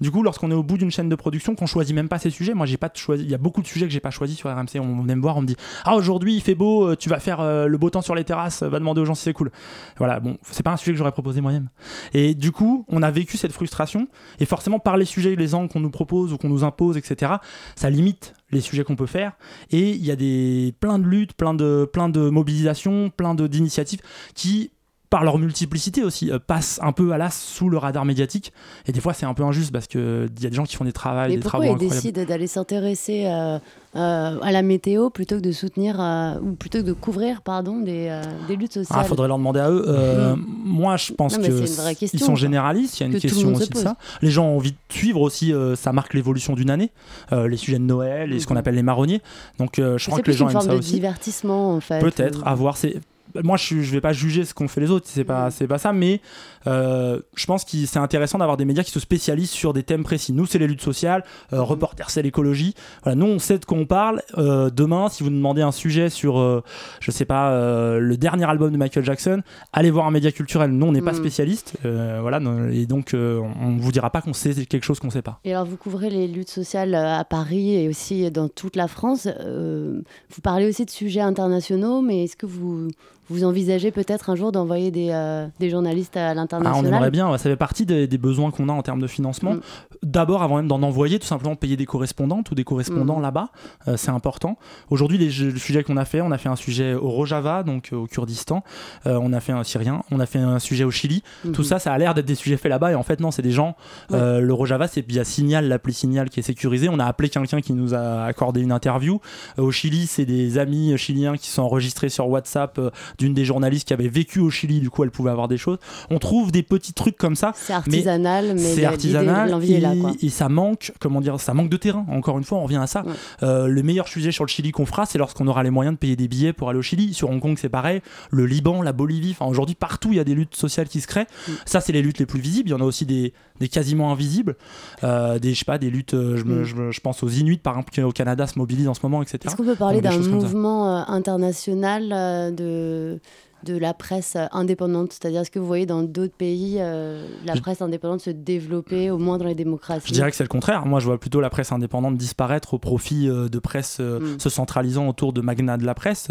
Du coup, lorsqu'on est au bout d'une chaîne de production, qu'on choisit même pas ses sujets, moi j'ai pas choisi. Il y a beaucoup de sujets que j'ai pas choisis sur RMC. On venait me voir, on me dit ah aujourd'hui il fait beau, tu vas faire le beau temps sur les terrasses, va demander aux gens si c'est cool. Voilà, bon, c'est pas un sujet que j'aurais proposé moi-même. Et du coup, on a vécu cette frustration et forcément par les sujets, les angles qu'on nous propose ou qu'on nous impose, etc. Ça limite les sujets qu'on peut faire. Et il y a des plein de luttes, plein de plein de mobilisations, plein d'initiatives qui par leur multiplicité aussi euh, passent un peu à l'as sous le radar médiatique et des fois c'est un peu injuste parce que il y a des gens qui font des travaux Mais des pourquoi ils décident d'aller s'intéresser euh, euh, à la météo plutôt que de soutenir euh, ou plutôt que de couvrir pardon des, euh, des luttes sociales? Ah, faudrait leur demander à eux. Euh, Moi, je pense Non, mais que c'est une vraie ils question, sont généralistes. Il y a une que question aussi de ça. Les gens ont envie de suivre aussi. euh, ça marque l'évolution d'une année. Euh, les sujets de Noël et ce qu'on appelle les marronniers. Donc, euh, je C'est crois que les gens une aiment forme ça de aussi. divertissement en fait. Peut-être. À voir. C'est moi je, je vais pas juger ce qu'ont fait les autres, c'est pas, c'est pas ça, mais euh, je pense que c'est intéressant d'avoir des médias qui se spécialisent sur des thèmes précis. Nous, c'est les luttes sociales, euh, Reporter, c'est l'écologie. Voilà, nous, on sait de quoi on parle. Euh, demain, si vous demandez un sujet sur, je sais pas, le dernier album de Michael Jackson, allez voir un média culturel. Nous, on n'est pas Mm. spécialiste, voilà, et donc on ne vous dira pas qu'on sait quelque chose qu'on sait pas. Et alors, vous couvrez les luttes sociales à Paris et aussi dans toute la France. Vous parlez aussi de sujets internationaux, mais est-ce que vous, vous envisagez peut-être un jour d'envoyer des, euh, des journalistes à Ah, on l'international aimerait bien, ouais, ça fait partie des, des besoins qu'on a en termes de financement. Mm. D'abord, avant même d'en envoyer, tout simplement payer des correspondantes ou des correspondants Mm. là-bas, euh, c'est important. Aujourd'hui, le sujet qu'on a fait, on a fait un sujet au Rojava, donc euh, au Kurdistan, Euh, on a fait un Syrien, on a fait un sujet au Chili. Tout Mhm. ça, ça a l'air d'être des sujets faits là-bas, et en fait, non, c'est des gens. le Rojava, c'est via Signal, l'appli Signal qui est sécurisée. On a appelé quelqu'un qui nous a accordé une interview. Au Chili, c'est des amis chiliens qui sont enregistrés sur WhatsApp d'une des journalistes qui avait vécu au Chili, du coup, elle pouvait avoir des choses. On trouve des petits trucs comme ça. C'est artisanal, mais c'est artisanal l'envie est là, quoi. et ça manque, comment dire, ça manque de terrain. Encore une fois, on revient à ça. Euh, le meilleur sujet sur le Chili qu'on fera, c'est lorsqu'on aura les moyens de payer des billets pour aller au Chili. Sur Hong Kong, c'est pareil. Le Liban, la Bolivie, enfin aujourd'hui partout, il y a des luttes sociales qui se créent. Mm. Ça, c'est les luttes les plus visibles. Il y en a aussi des, des quasiment invisibles, Euh, des je sais pas, des luttes. euh, je, me- Mm. je je pense aux Inuits par exemple qui au Canada se mobilisent en ce moment, etc. Est-ce qu'on peut parler d'un mouvement euh, international de, de la presse indépendante C'est-à-dire, est-ce que vous voyez dans d'autres pays euh, la presse indépendante se développer, au moins dans les démocraties Je dirais que c'est le contraire. Moi, je vois plutôt la presse indépendante disparaître au profit euh, de presse euh, Mm. se centralisant autour de magnats de la presse.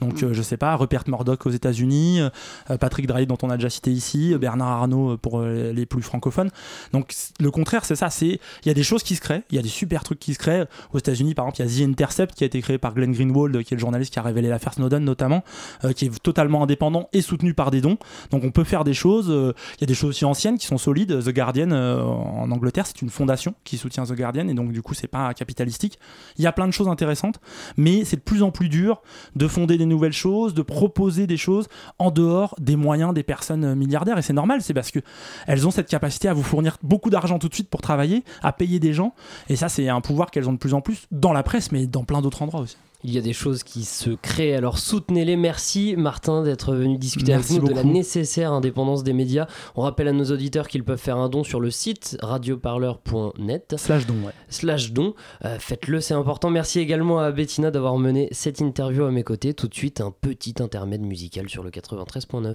Donc, Mm. je sais pas, Rupert Murdoch aux États-Unis, Patrick Drahi dont on a déjà cité ici, Bernard Arnault pour les plus francophones. Donc, le contraire, c'est ça. C'est il y a des choses qui se créent, il y a des super trucs qui se créent. Aux États-Unis, par exemple, il y a The Intercept qui a été créé par Glenn Greenwald, qui est le journaliste qui a révélé l'affaire Snowden notamment, qui est totalement indépendant et soutenu par des dons. Donc, on peut faire des choses. euh, Il y a des choses aussi anciennes qui sont solides. The Guardian euh, en Angleterre, c'est une fondation qui soutient The Guardian et donc du coup, c'est pas capitalistique. Il y a plein de choses intéressantes, mais c'est de plus en plus dur de fonder des nouvelles choses, de proposer des choses en dehors des moyens des personnes euh, milliardaires. Et c'est normal, c'est parce que elles ont cette capacité à vous fournir beaucoup d'argent tout de suite pour travailler, à payer des gens. Et ça, c'est un pouvoir qu'elles ont de plus en plus dans la presse, mais dans plein d'autres endroits aussi. Il y a des choses qui se créent, alors soutenez-les. Merci Martin d'être venu discuter Merci avec nous de la nécessaire indépendance des médias. On rappelle à nos auditeurs qu'ils peuvent faire un don sur le site radioparleur.net. Slash don, ouais. Slash don. Euh, Faites-le, c'est important. Merci également à Bettina d'avoir mené cette interview à mes côtés. Tout de suite, un petit intermède musical sur le 93.9.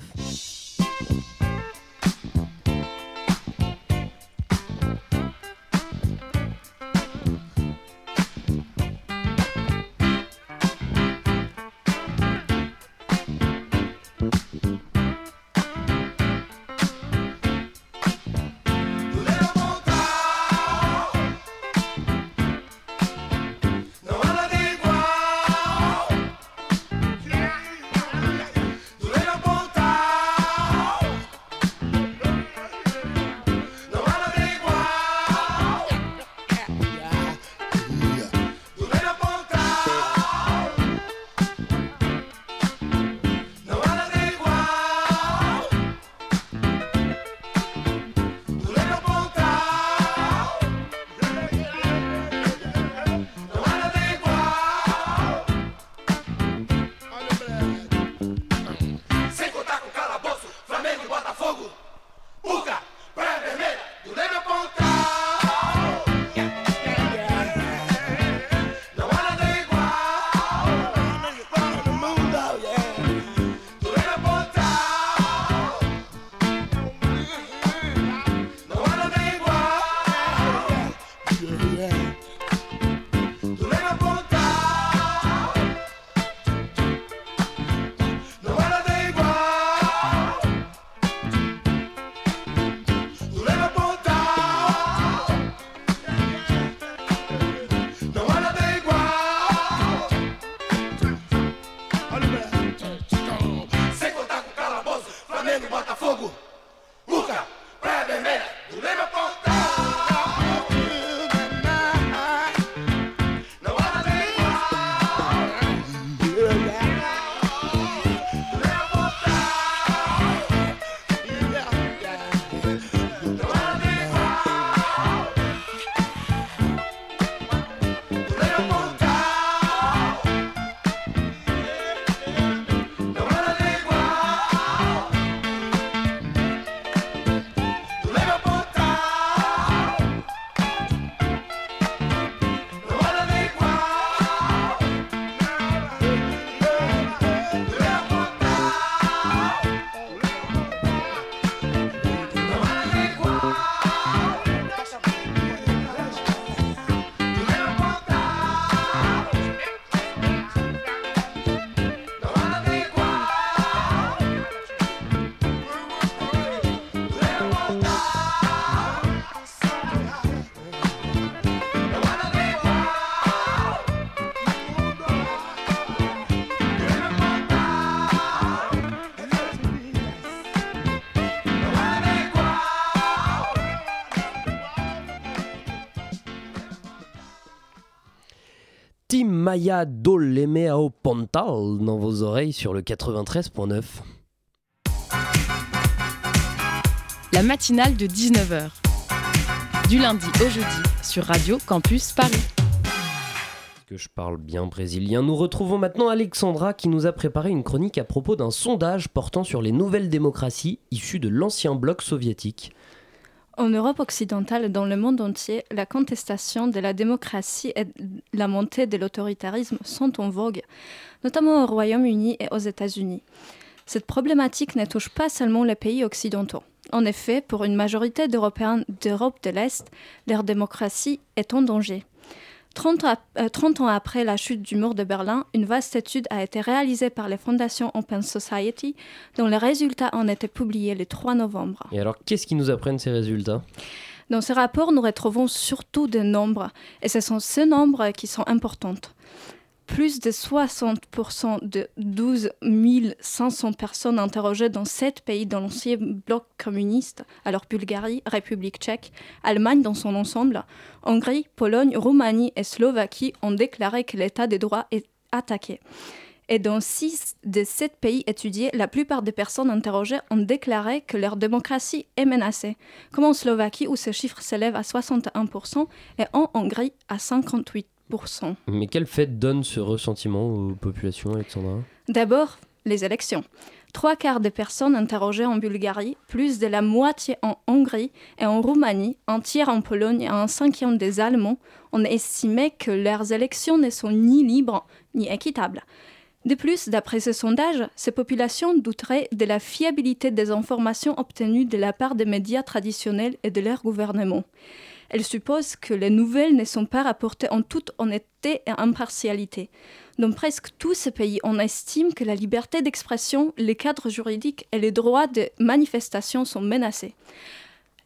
Maya Dolemeo Pontal dans vos oreilles sur le 93.9. La matinale de 19h. Du lundi au jeudi sur Radio Campus Paris. que je parle bien brésilien. Nous retrouvons maintenant Alexandra qui nous a préparé une chronique à propos d'un sondage portant sur les nouvelles démocraties issues de l'ancien bloc soviétique. En Europe occidentale et dans le monde entier, la contestation de la démocratie et la montée de l'autoritarisme sont en vogue, notamment au Royaume-Uni et aux États-Unis. Cette problématique ne touche pas seulement les pays occidentaux. En effet, pour une majorité d'Européens d'Europe de l'Est, leur démocratie est en danger. 30, à- euh, 30 ans après la chute du mur de Berlin, une vaste étude a été réalisée par les fondations Open Society, dont les résultats ont été publiés le 3 novembre. Et alors, qu'est-ce qui nous apprennent ces résultats? Dans ce rapport, nous retrouvons surtout des nombres, et ce sont ces nombres qui sont importants. Plus de 60% de 12 500 personnes interrogées dans sept pays dans l'ancien bloc communiste, alors Bulgarie, République tchèque, Allemagne dans son ensemble, Hongrie, Pologne, Roumanie et Slovaquie ont déclaré que l'état des droits est attaqué. Et dans six des sept pays étudiés, la plupart des personnes interrogées ont déclaré que leur démocratie est menacée, comme en Slovaquie où ce chiffre s'élève à 61% et en Hongrie à 58%. Mais quel fait donne ce ressentiment aux populations, Alexandra? D'abord, les élections. Trois quarts des personnes interrogées en Bulgarie, plus de la moitié en Hongrie et en Roumanie, un tiers en Pologne et un cinquième des Allemands ont estimé que leurs élections ne sont ni libres ni équitables. De plus, d'après ce sondage, ces populations douteraient de la fiabilité des informations obtenues de la part des médias traditionnels et de leur gouvernement. Elles supposent que les nouvelles ne sont pas rapportées en toute honnêteté et impartialité. Dans presque tous ces pays, on estime que la liberté d'expression, les cadres juridiques et les droits de manifestation sont menacés.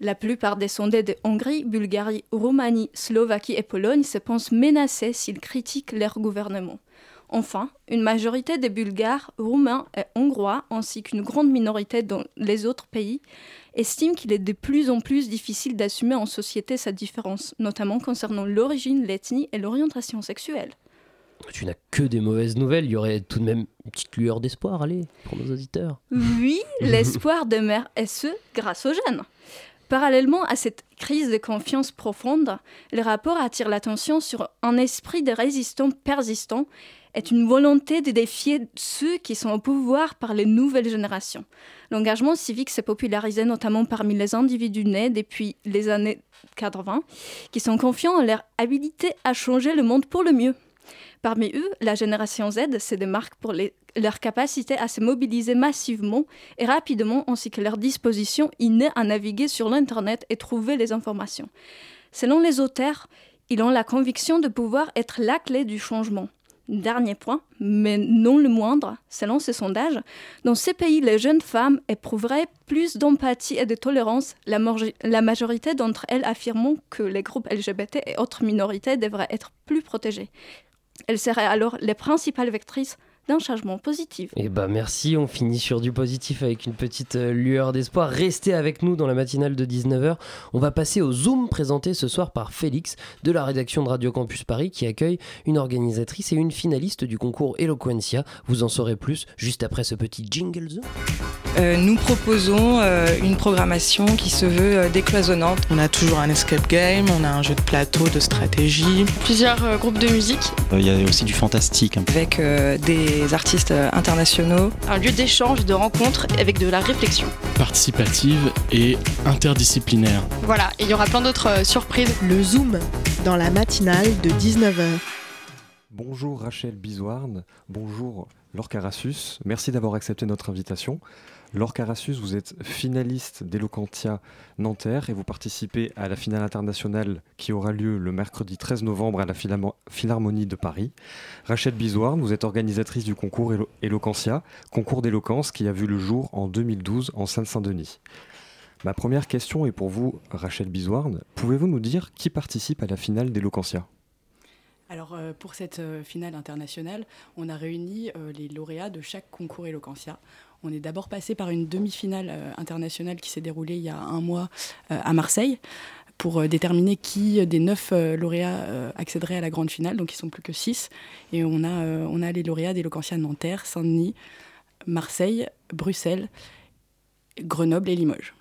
La plupart des sondés de Hongrie, Bulgarie, Roumanie, Slovaquie et Pologne se pensent menacés s'ils critiquent leur gouvernement. Enfin, une majorité des Bulgares, Roumains et Hongrois, ainsi qu'une grande minorité dans les autres pays, estiment qu'il est de plus en plus difficile d'assumer en société cette différence, notamment concernant l'origine, l'ethnie et l'orientation sexuelle. Tu n'as que des mauvaises nouvelles, il y aurait tout de même une petite lueur d'espoir, allez, pour nos auditeurs. Oui, *laughs* l'espoir demeure, et ce, grâce aux jeunes. Parallèlement à cette crise de confiance profonde, le rapport attire l'attention sur un esprit de résistance persistant et une volonté de défier ceux qui sont au pouvoir par les nouvelles générations. L'engagement civique s'est popularisé notamment parmi les individus nés depuis les années 80, qui sont confiants en leur habilité à changer le monde pour le mieux. Parmi eux, la génération Z se démarque pour leur capacité à se mobiliser massivement et rapidement, ainsi que leur disposition innée à naviguer sur l'Internet et trouver les informations. Selon les auteurs, ils ont la conviction de pouvoir être la clé du changement. Dernier point, mais non le moindre, selon ce sondage, dans ces pays, les jeunes femmes éprouveraient plus d'empathie et de tolérance, la, majorité d'entre elles affirmant que les groupes LGBT et autres minorités devraient être plus protégés. Elles seraient alors les principales vectrices d'un changement positif. Eh bah merci, on finit sur du positif avec une petite euh, lueur d'espoir. Restez avec nous dans la matinale de 19h. On va passer au Zoom présenté ce soir par Félix de la rédaction de Radio Campus Paris qui accueille une organisatrice et une finaliste du concours Eloquentia. Vous en saurez plus juste après ce petit jingle Zoom. Euh, nous proposons euh, une programmation qui se veut euh, décloisonnante. On a toujours un escape game, on a un jeu de plateau, de stratégie. Plusieurs euh, groupes de musique. Il y a aussi du fantastique. avec euh, des artistes euh, internationaux. Un lieu d'échange, de rencontre avec de la réflexion. participative et interdisciplinaire. Voilà, et il y aura plein d'autres euh, surprises. Le Zoom, dans la matinale de 19h. Bonjour Rachel Bizouarne, bonjour Laure Carassus, merci d'avoir accepté notre invitation. Laure Carassus, vous êtes finaliste d'Eloquentia Nanterre et vous participez à la finale internationale qui aura lieu le mercredi 13 novembre à la Philharmonie de Paris. Rachel Bizouarne, vous êtes organisatrice du concours Elo- Eloquentia, concours d'éloquence qui a vu le jour en 2012 en Seine-Saint-Denis. Ma première question est pour vous, Rachel Bizouarne. Pouvez-vous nous dire qui participe à la finale d'Eloquentia? Alors euh, pour cette euh, finale internationale, on a réuni euh, les lauréats de chaque concours Eloquentia. On est d'abord passé par une demi-finale euh, internationale qui s'est déroulée il y a un mois euh, à Marseille. pour euh, déterminer qui des neuf lauréats accéderait à la grande finale. Donc ils sont plus que six. Et on a, on a les lauréats d'Eloquentia Nanterre, Saint-Denis, Marseille, Bruxelles, Grenoble et Limoges.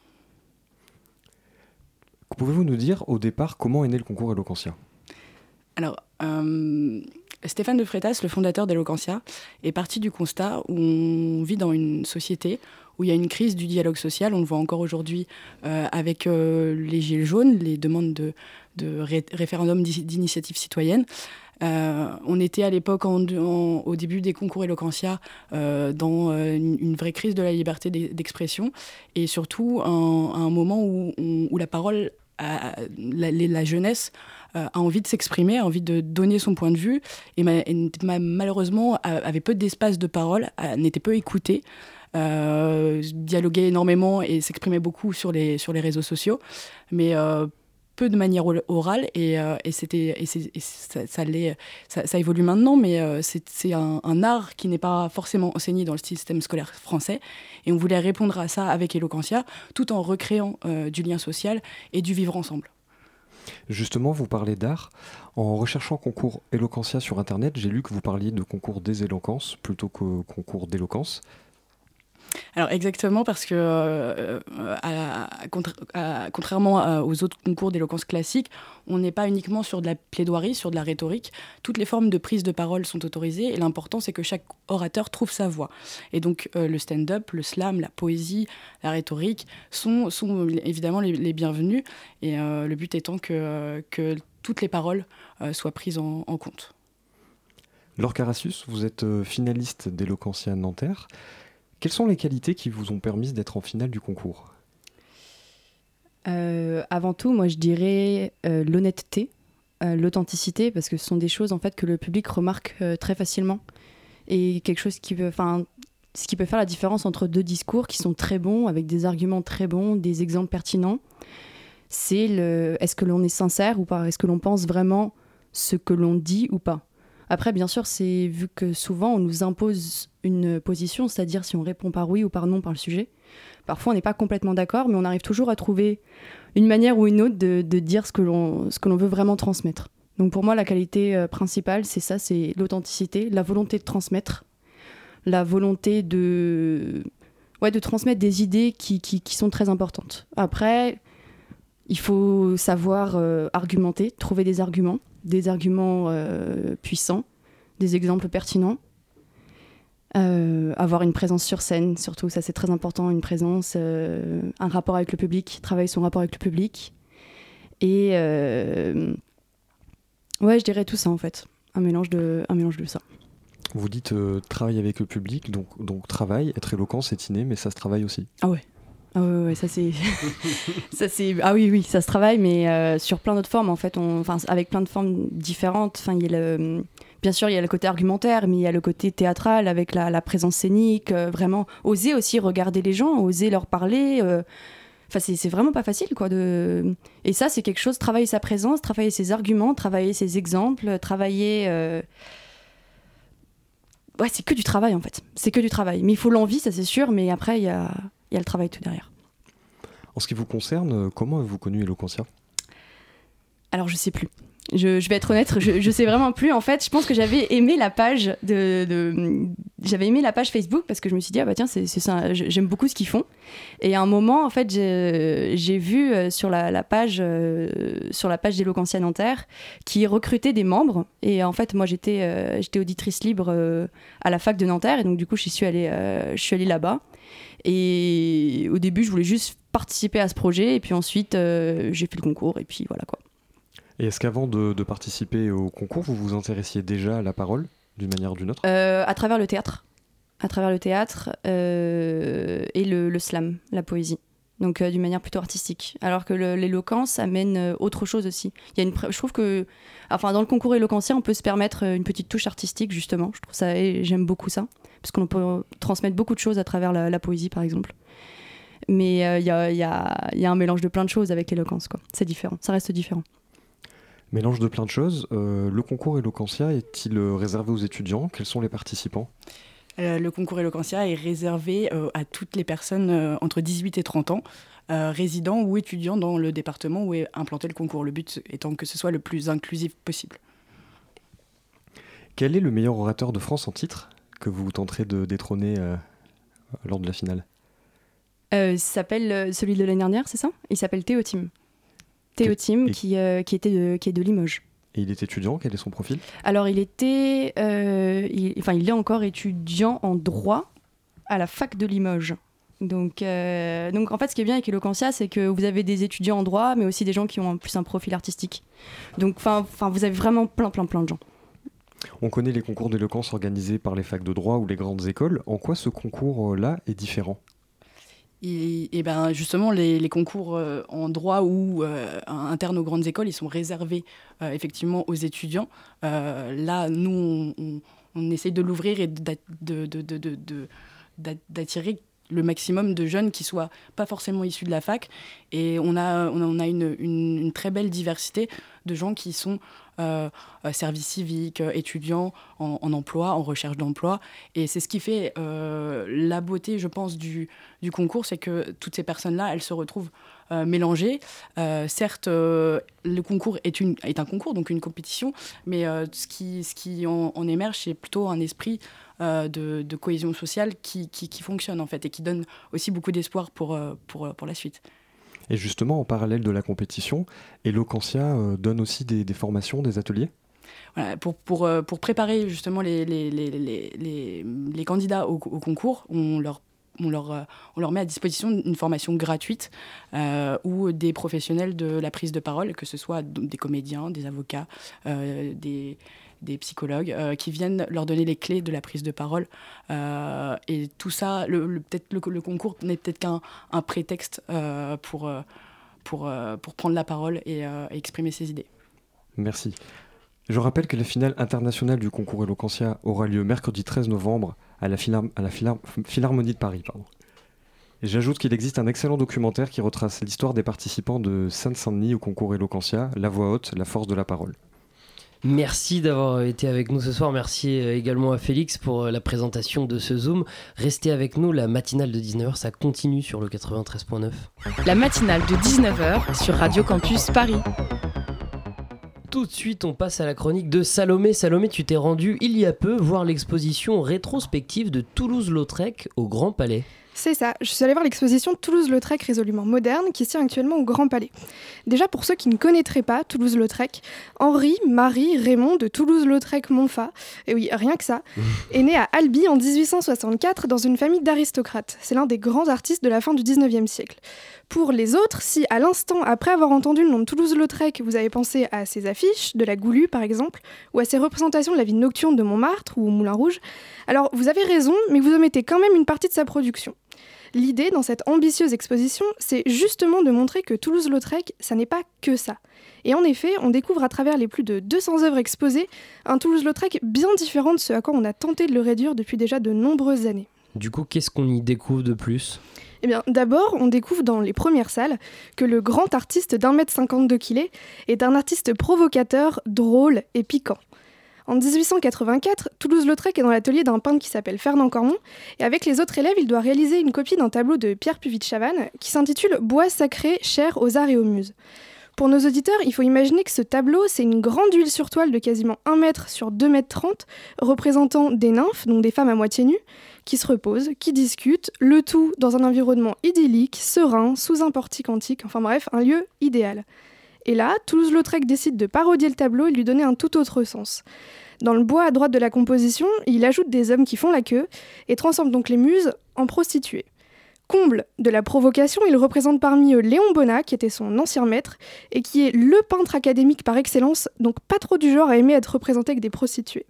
Pouvez-vous nous dire au départ comment est né le concours Eloquentia Alors, euh, Stéphane de Freitas, le fondateur d'Eloquentia, est parti du constat où on vit dans une société où il y a une crise du dialogue social. On le voit encore aujourd'hui euh, avec euh, les Gilets jaunes, les demandes de, de ré- référendum d'i- d'initiative citoyenne. Euh, on était à l'époque, au début des concours Eloquentia, dans une, vraie crise de la liberté d'e- d'expression et surtout un- un moment où la parole, la, jeunesse euh, a envie de s'exprimer, a envie de donner son point de vue et, ma- et ma- malheureusement avait peu d'espace de parole, n'était peu écoutée. euh, dialoguait énormément et s'exprimait beaucoup sur les, sur les réseaux sociaux, mais euh, peu de manière or- orale et, euh, et c'était et ça, ça, ça, évolue maintenant mais euh, c'est un art qui n'est pas forcément enseigné dans le système scolaire français et on voulait répondre à ça avec Eloquentia tout en recréant euh, du lien social et du vivre ensemble. Justement, vous parlez d'art. En recherchant concours Eloquentia sur Internet, j'ai lu que vous parliez de concours des éloquences plutôt que concours d'éloquence. Alors exactement parce que euh, euh, contrairement à- aux autres concours d'éloquence classique, on n'est pas uniquement sur de la plaidoirie, sur de la rhétorique. Toutes les formes de prise de parole sont autorisées et l'important c'est que chaque orateur trouve sa voix. Et donc euh, le stand-up, le slam, la poésie, la rhétorique sont, sont évidemment les, bienvenus et euh, le but étant que, euh, que toutes les paroles euh, soient prises en, en compte. Laure Carassus, vous êtes euh, finaliste d'Eloquentia Nanterre. Quelles sont les qualités qui vous ont permis d'être en finale du concours? Euh, avant tout, moi je dirais euh, l'honnêteté, euh, l'authenticité, parce que ce sont des choses en fait que le public remarque très facilement. Et quelque chose qui peut, enfin, ce qui peut faire la différence entre deux discours qui sont très bons, avec des arguments très bons, des exemples pertinents. C'est le, est-ce que l'on est sincère ou pas? Est-ce que l'on pense vraiment ce que l'on dit ou pas? Après, bien sûr, c'est vu que souvent on nous impose une position, c'est-à-dire si on répond par oui ou par non par le sujet. Parfois, on n'est pas complètement d'accord, mais on arrive toujours à trouver une manière ou une autre de, dire ce que l'on veut vraiment transmettre. Donc pour moi, la qualité euh, principale, c'est ça, c'est l'authenticité, la volonté de transmettre, la volonté de, ouais, de transmettre des idées qui, qui, qui sont très importantes. Après, il faut savoir euh, argumenter, trouver des arguments, des arguments euh, puissants, des exemples pertinents. Euh, avoir une présence sur scène, surtout, ça c'est très important, une présence, euh, un rapport avec le public, travailler son rapport avec le public. Et euh, ouais, je dirais tout ça en fait, un mélange de, un mélange de ça. Vous dites euh, travail avec le public, donc, donc travail, être éloquent, c'est inné, mais ça se travaille aussi. Ah ouais. Ah ouais, ouais, ça c'est, *laughs* ça c'est, ah oui oui, ça se travaille, mais euh, sur plein d'autres formes en fait, on, enfin avec plein de formes différentes. Enfin, il y a le, bien sûr il y a le côté argumentaire, mais il y a le côté théâtral avec la, présence scénique, euh, vraiment oser aussi regarder les gens, oser leur parler. euh, Enfin, c'est c'est vraiment pas facile, quoi. De... Et ça, c'est quelque chose, travailler sa présence, travailler ses arguments, travailler ses exemples, travailler... euh, Ouais, c'est que du travail, en fait. C'est que du travail. Mais il faut l'envie, ça c'est sûr, mais après, il y a, il y a le travail tout derrière. En ce qui vous concerne, euh, comment avez-vous connu Eloquentia Alors, je sais plus. Je, je vais être honnête, je, je sais vraiment plus. En fait, je pense que j'avais aimé la page de, de- j'avais aimé la page Facebook parce que je me suis dit ah bah tiens c'est ça, j'aime beaucoup ce qu'ils font. Et à un moment en fait j'ai vu euh, sur la, la page euh, sur la page d'Eloquentia Nanterre qui recrutait des membres et en fait moi j'étais euh, j'étais auditrice libre euh, à la fac de Nanterre et donc du coup je suis allée je suis allée là-bas. Et au début je voulais juste participer à ce projet et puis ensuite euh, j'ai fait le concours et puis voilà quoi. Et est-ce qu'avant de, de participer au concours, vous vous intéressiez déjà à la parole, d'une manière ou d'une autre? Euh, à travers le théâtre. À travers le théâtre euh, et le, le slam, la poésie. Donc d'une manière plutôt artistique. Alors que l'éloquence amène autre chose aussi. Il y a une, je trouve que, enfin dans le concours éloquentien, on peut se permettre une petite touche artistique justement. Je trouve ça, et j'aime beaucoup ça, parce qu'on peut transmettre beaucoup de choses à travers la, la poésie par exemple. Mais euh, il y, a, il y a- il y a un mélange de plein de choses avec l'éloquence, quoi. C'est différent, ça reste différent. Mélange de plein de choses. Euh, le concours Eloquentia est-il euh, réservé aux étudiants? Quels sont les participants? Euh, le concours Eloquentia est réservé euh, à toutes les personnes euh, entre 18 et 30 ans, euh, résidents ou étudiants dans le département où est implanté le concours. Le but étant que ce soit le plus inclusif possible. Quel est le meilleur orateur de France en titre? Que vous tenterez de détrôner euh, lors de la finale Euh, il s'appelle euh, celui de l'année dernière, c'est ça? Il s'appelle Théo Tim. Théo Tim, qui, qui, était de, qui est de Limoges. Et il est étudiant, quel est son profil? Alors, il était. euh, il- enfin, il est encore étudiant en droit à la fac de Limoges. Donc, euh, donc, en fait, ce qui est bien avec Eloquentia, c'est que vous avez des étudiants en droit, mais aussi des gens qui ont en plus un profil artistique. Donc, enfin, enfin, vous avez vraiment plein, plein, plein de gens. On connaît les concours d'éloquence organisés par les facs de droit ou les grandes écoles. En quoi ce concours-là est différent? Et, ben justement, les, concours euh, en droit ou euh, internes aux grandes écoles, ils sont réservés euh, effectivement aux étudiants. Euh, là, nous, on, essaye de l'ouvrir et d'attirer le maximum de jeunes qui soient pas forcément issus de la fac. Et on a, a, une très belle diversité de gens qui sont euh, euh, services civiques, euh, étudiants en, emploi, en recherche d'emploi. Et c'est ce qui fait la beauté, je pense, du, concours, c'est que toutes ces personnes-là, elles se retrouvent euh, mélangées. Euh, certes, le concours est, un concours, donc une compétition, mais ce qui, en, émerge, c'est plutôt un esprit de, cohésion sociale qui, fonctionne, en fait, et qui donne aussi beaucoup d'espoir pour la suite. Et justement, en parallèle de la compétition, Eloquentia euh, donne aussi des, formations, des ateliers? Voilà, pour, pour, euh, pour préparer justement les, les, les, les, candidats au, concours, on leur, on, leur, euh, on leur met à disposition une formation gratuite euh, où des professionnels de la prise de parole, que ce soit des comédiens, des avocats, des, des psychologues, euh, qui viennent leur donner les clés de la prise de parole. Euh, et tout ça, le, peut-être le, concours n'est peut-être qu'un un prétexte euh, pour, pour, pour prendre la parole et, exprimer ses idées. Merci. Je rappelle que la finale internationale du concours Eloquentia aura lieu mercredi 13 novembre à la, Philharmonie de Paris. J'ajoute qu'il existe un excellent documentaire qui retrace l'histoire des participants de Seine-Saint-Denis au concours Eloquentia, La voix haute, la force de la parole. Merci d'avoir été avec nous ce soir. Merci euh, également à Félix pour euh, la présentation de ce Zoom. Restez avec nous, la matinale de 19h, ça continue sur le 93.9. La matinale de 19h sur Radio Campus Paris. Tout de suite, on passe à la chronique de Salomé. Salomé, tu t'es rendu il y a peu voir l'exposition rétrospective de Toulouse-Lautrec au Grand Palais. C'est ça, je suis allée voir l'exposition Toulouse-Lautrec résolument moderne qui se tient actuellement au Grand Palais. Déjà pour ceux qui ne connaîtraient pas Toulouse-Lautrec, Henri, Marie, Raymond de Toulouse-Lautrec-Montfat, et oui, rien que ça, *laughs* est né à Albi en 1864 dans une famille d'aristocrates. C'est l'un des grands artistes de la fin du 19e siècle. Pour les autres, si à l'instant après avoir entendu le nom de Toulouse-Lautrec, vous avez pensé à ses affiches, de la Goulue par exemple, ou à ses représentations de la vie nocturne de Montmartre ou au Moulin Rouge, alors vous avez raison, mais vous omettez quand même une partie de sa production. L'idée dans cette ambitieuse exposition, c'est justement de montrer que Toulouse-Lautrec, ça n'est pas que ça. Et en effet, on découvre à travers les plus de 200 œuvres exposées un Toulouse-Lautrec bien différent de ce à quoi on a tenté de le réduire depuis déjà de nombreuses années. Du coup, qu'est-ce qu'on y découvre de plus? Eh bien, d'abord, on découvre dans les premières salles que le grand artiste d'un mètre 52 qu'il est est un artiste provocateur, drôle et piquant. En 1884, Toulouse-Lautrec est dans l'atelier d'un peintre qui s'appelle Fernand Cormon, et avec les autres élèves, il doit réaliser une copie d'un tableau de Pierre Puvis de Chavannes qui s'intitule Bois sacré, cher aux arts et aux muses. Pour nos auditeurs, il faut imaginer que ce tableau, c'est une grande huile sur toile de quasiment 1 mètre sur 2 mètres 30, représentant des nymphes, donc des femmes à moitié nues, qui se reposent, qui discutent, le tout dans un environnement idyllique, serein, sous un portique antique, enfin bref, un lieu idéal. Et là, Toulouse-Lautrec décide de parodier le tableau et lui donner un tout autre sens. Dans le bois à droite de la composition, il ajoute des hommes qui font la queue et transforme donc les muses en prostituées. Comble de la provocation, il représente parmi eux Léon Bonnat, qui était son ancien maître, et qui est le peintre académique par excellence, donc pas trop du genre à aimer être représenté avec des prostituées.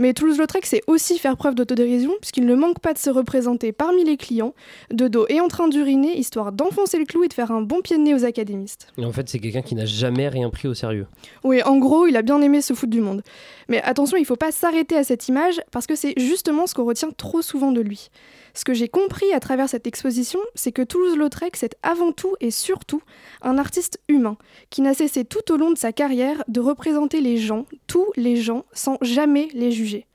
Mais Toulouse-Lautrec, c'est aussi faire preuve d'autodérision, puisqu'il ne manque pas de se représenter parmi les clients, de dos et en train d'uriner, histoire d'enfoncer le clou et de faire un bon pied de nez aux académistes. Et en fait, c'est quelqu'un qui n'a jamais rien pris au sérieux. Oui, en gros, il a bien aimé se foutre du monde. Mais attention, il ne faut pas s'arrêter à cette image, parce que c'est justement ce qu'on retient trop souvent de lui. Ce que j'ai compris à travers cette exposition, c'est que Toulouse-Lautrec, c'est avant tout et surtout un artiste humain, qui n'a cessé tout au long de sa carrière de représenter les gens, tous les gens, sans jamais les juger.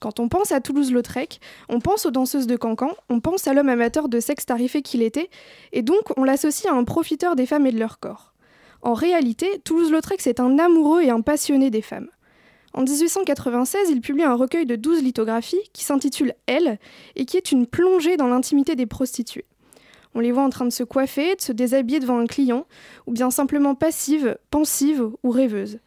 Quand on pense à Toulouse-Lautrec, on pense aux danseuses de Cancan, on pense à l'homme amateur de sexe tarifé qu'il était, et donc on l'associe à un profiteur des femmes et de leur corps. En réalité, Toulouse-Lautrec, c'est un amoureux et un passionné des femmes. En 1896, il publie un recueil de 12 lithographies qui s'intitule Elle et qui est une plongée dans l'intimité des prostituées. On les voit en train de se coiffer, de se déshabiller devant un client, ou bien simplement passives, pensives ou rêveuses.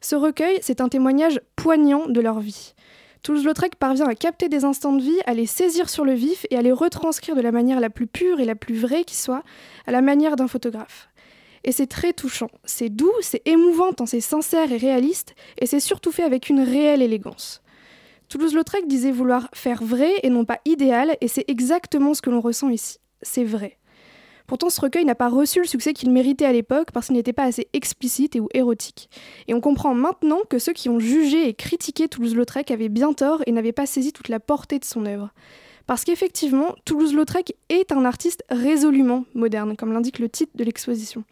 Ce recueil, c'est un témoignage poignant de leur vie. Toulouse-Lautrec parvient à capter des instants de vie, à les saisir sur le vif et à les retranscrire de la manière la plus pure et la plus vraie qui soit, à la manière d'un photographe. Et c'est très touchant, c'est doux, c'est émouvant tant c'est sincère et réaliste, et c'est surtout fait avec une réelle élégance. Toulouse-Lautrec disait vouloir faire vrai et non pas idéal, et c'est exactement ce que l'on ressent ici. C'est vrai. Pourtant, ce recueil n'a pas reçu le succès qu'il méritait à l'époque parce qu'il n'était pas assez explicite et ou érotique. Et on comprend maintenant que ceux qui ont jugé et critiqué Toulouse-Lautrec avaient bien tort et n'avaient pas saisi toute la portée de son œuvre. Parce qu'effectivement, Toulouse-Lautrec est un artiste résolument moderne, comme l'indique le titre de l'exposition.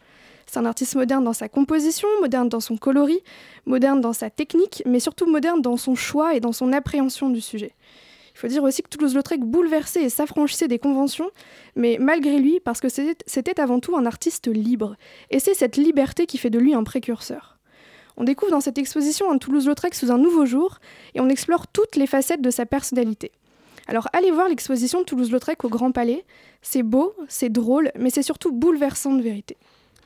C'est un artiste moderne dans sa composition, moderne dans son coloris, moderne dans sa technique, mais surtout moderne dans son choix et dans son appréhension du sujet. Il faut dire aussi que Toulouse-Lautrec bouleversait et s'affranchissait des conventions, mais malgré lui, parce que c'était avant tout un artiste libre. Et c'est cette liberté qui fait de lui un précurseur. On découvre dans cette exposition un Toulouse-Lautrec sous un nouveau jour, et on explore toutes les facettes de sa personnalité. Alors allez voir l'exposition de Toulouse-Lautrec au Grand Palais. C'est beau, c'est drôle, mais c'est surtout bouleversant de vérité.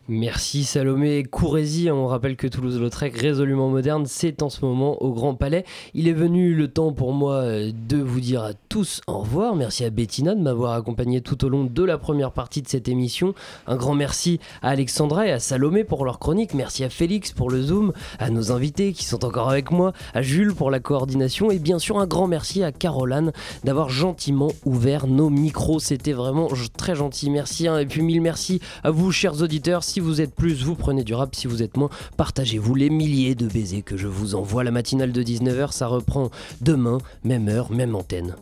Merci Salomé Courrézy. On rappelle que Toulouse-Lautrec, résolument moderne, c'est en ce moment au Grand Palais. Il est venu le temps pour moi euh, de vous dire à tous au revoir. Merci à Bettina de m'avoir accompagné tout au long de la première partie de cette émission. Un grand merci à Alexandra et à Salomé pour leur chronique. Merci à Félix pour le Zoom, à nos invités qui sont encore avec moi, à Jules pour la coordination et bien sûr un grand merci à Caroline d'avoir gentiment ouvert nos micros. C'était vraiment très gentil. Merci hein. et puis mille merci à vous chers auditeurs. Si vous êtes plus, vous prenez du rap. Si vous êtes moins, partagez-vous les milliers de baisers que je vous envoie. La matinale de 19h, ça reprend demain, même heure, même antenne.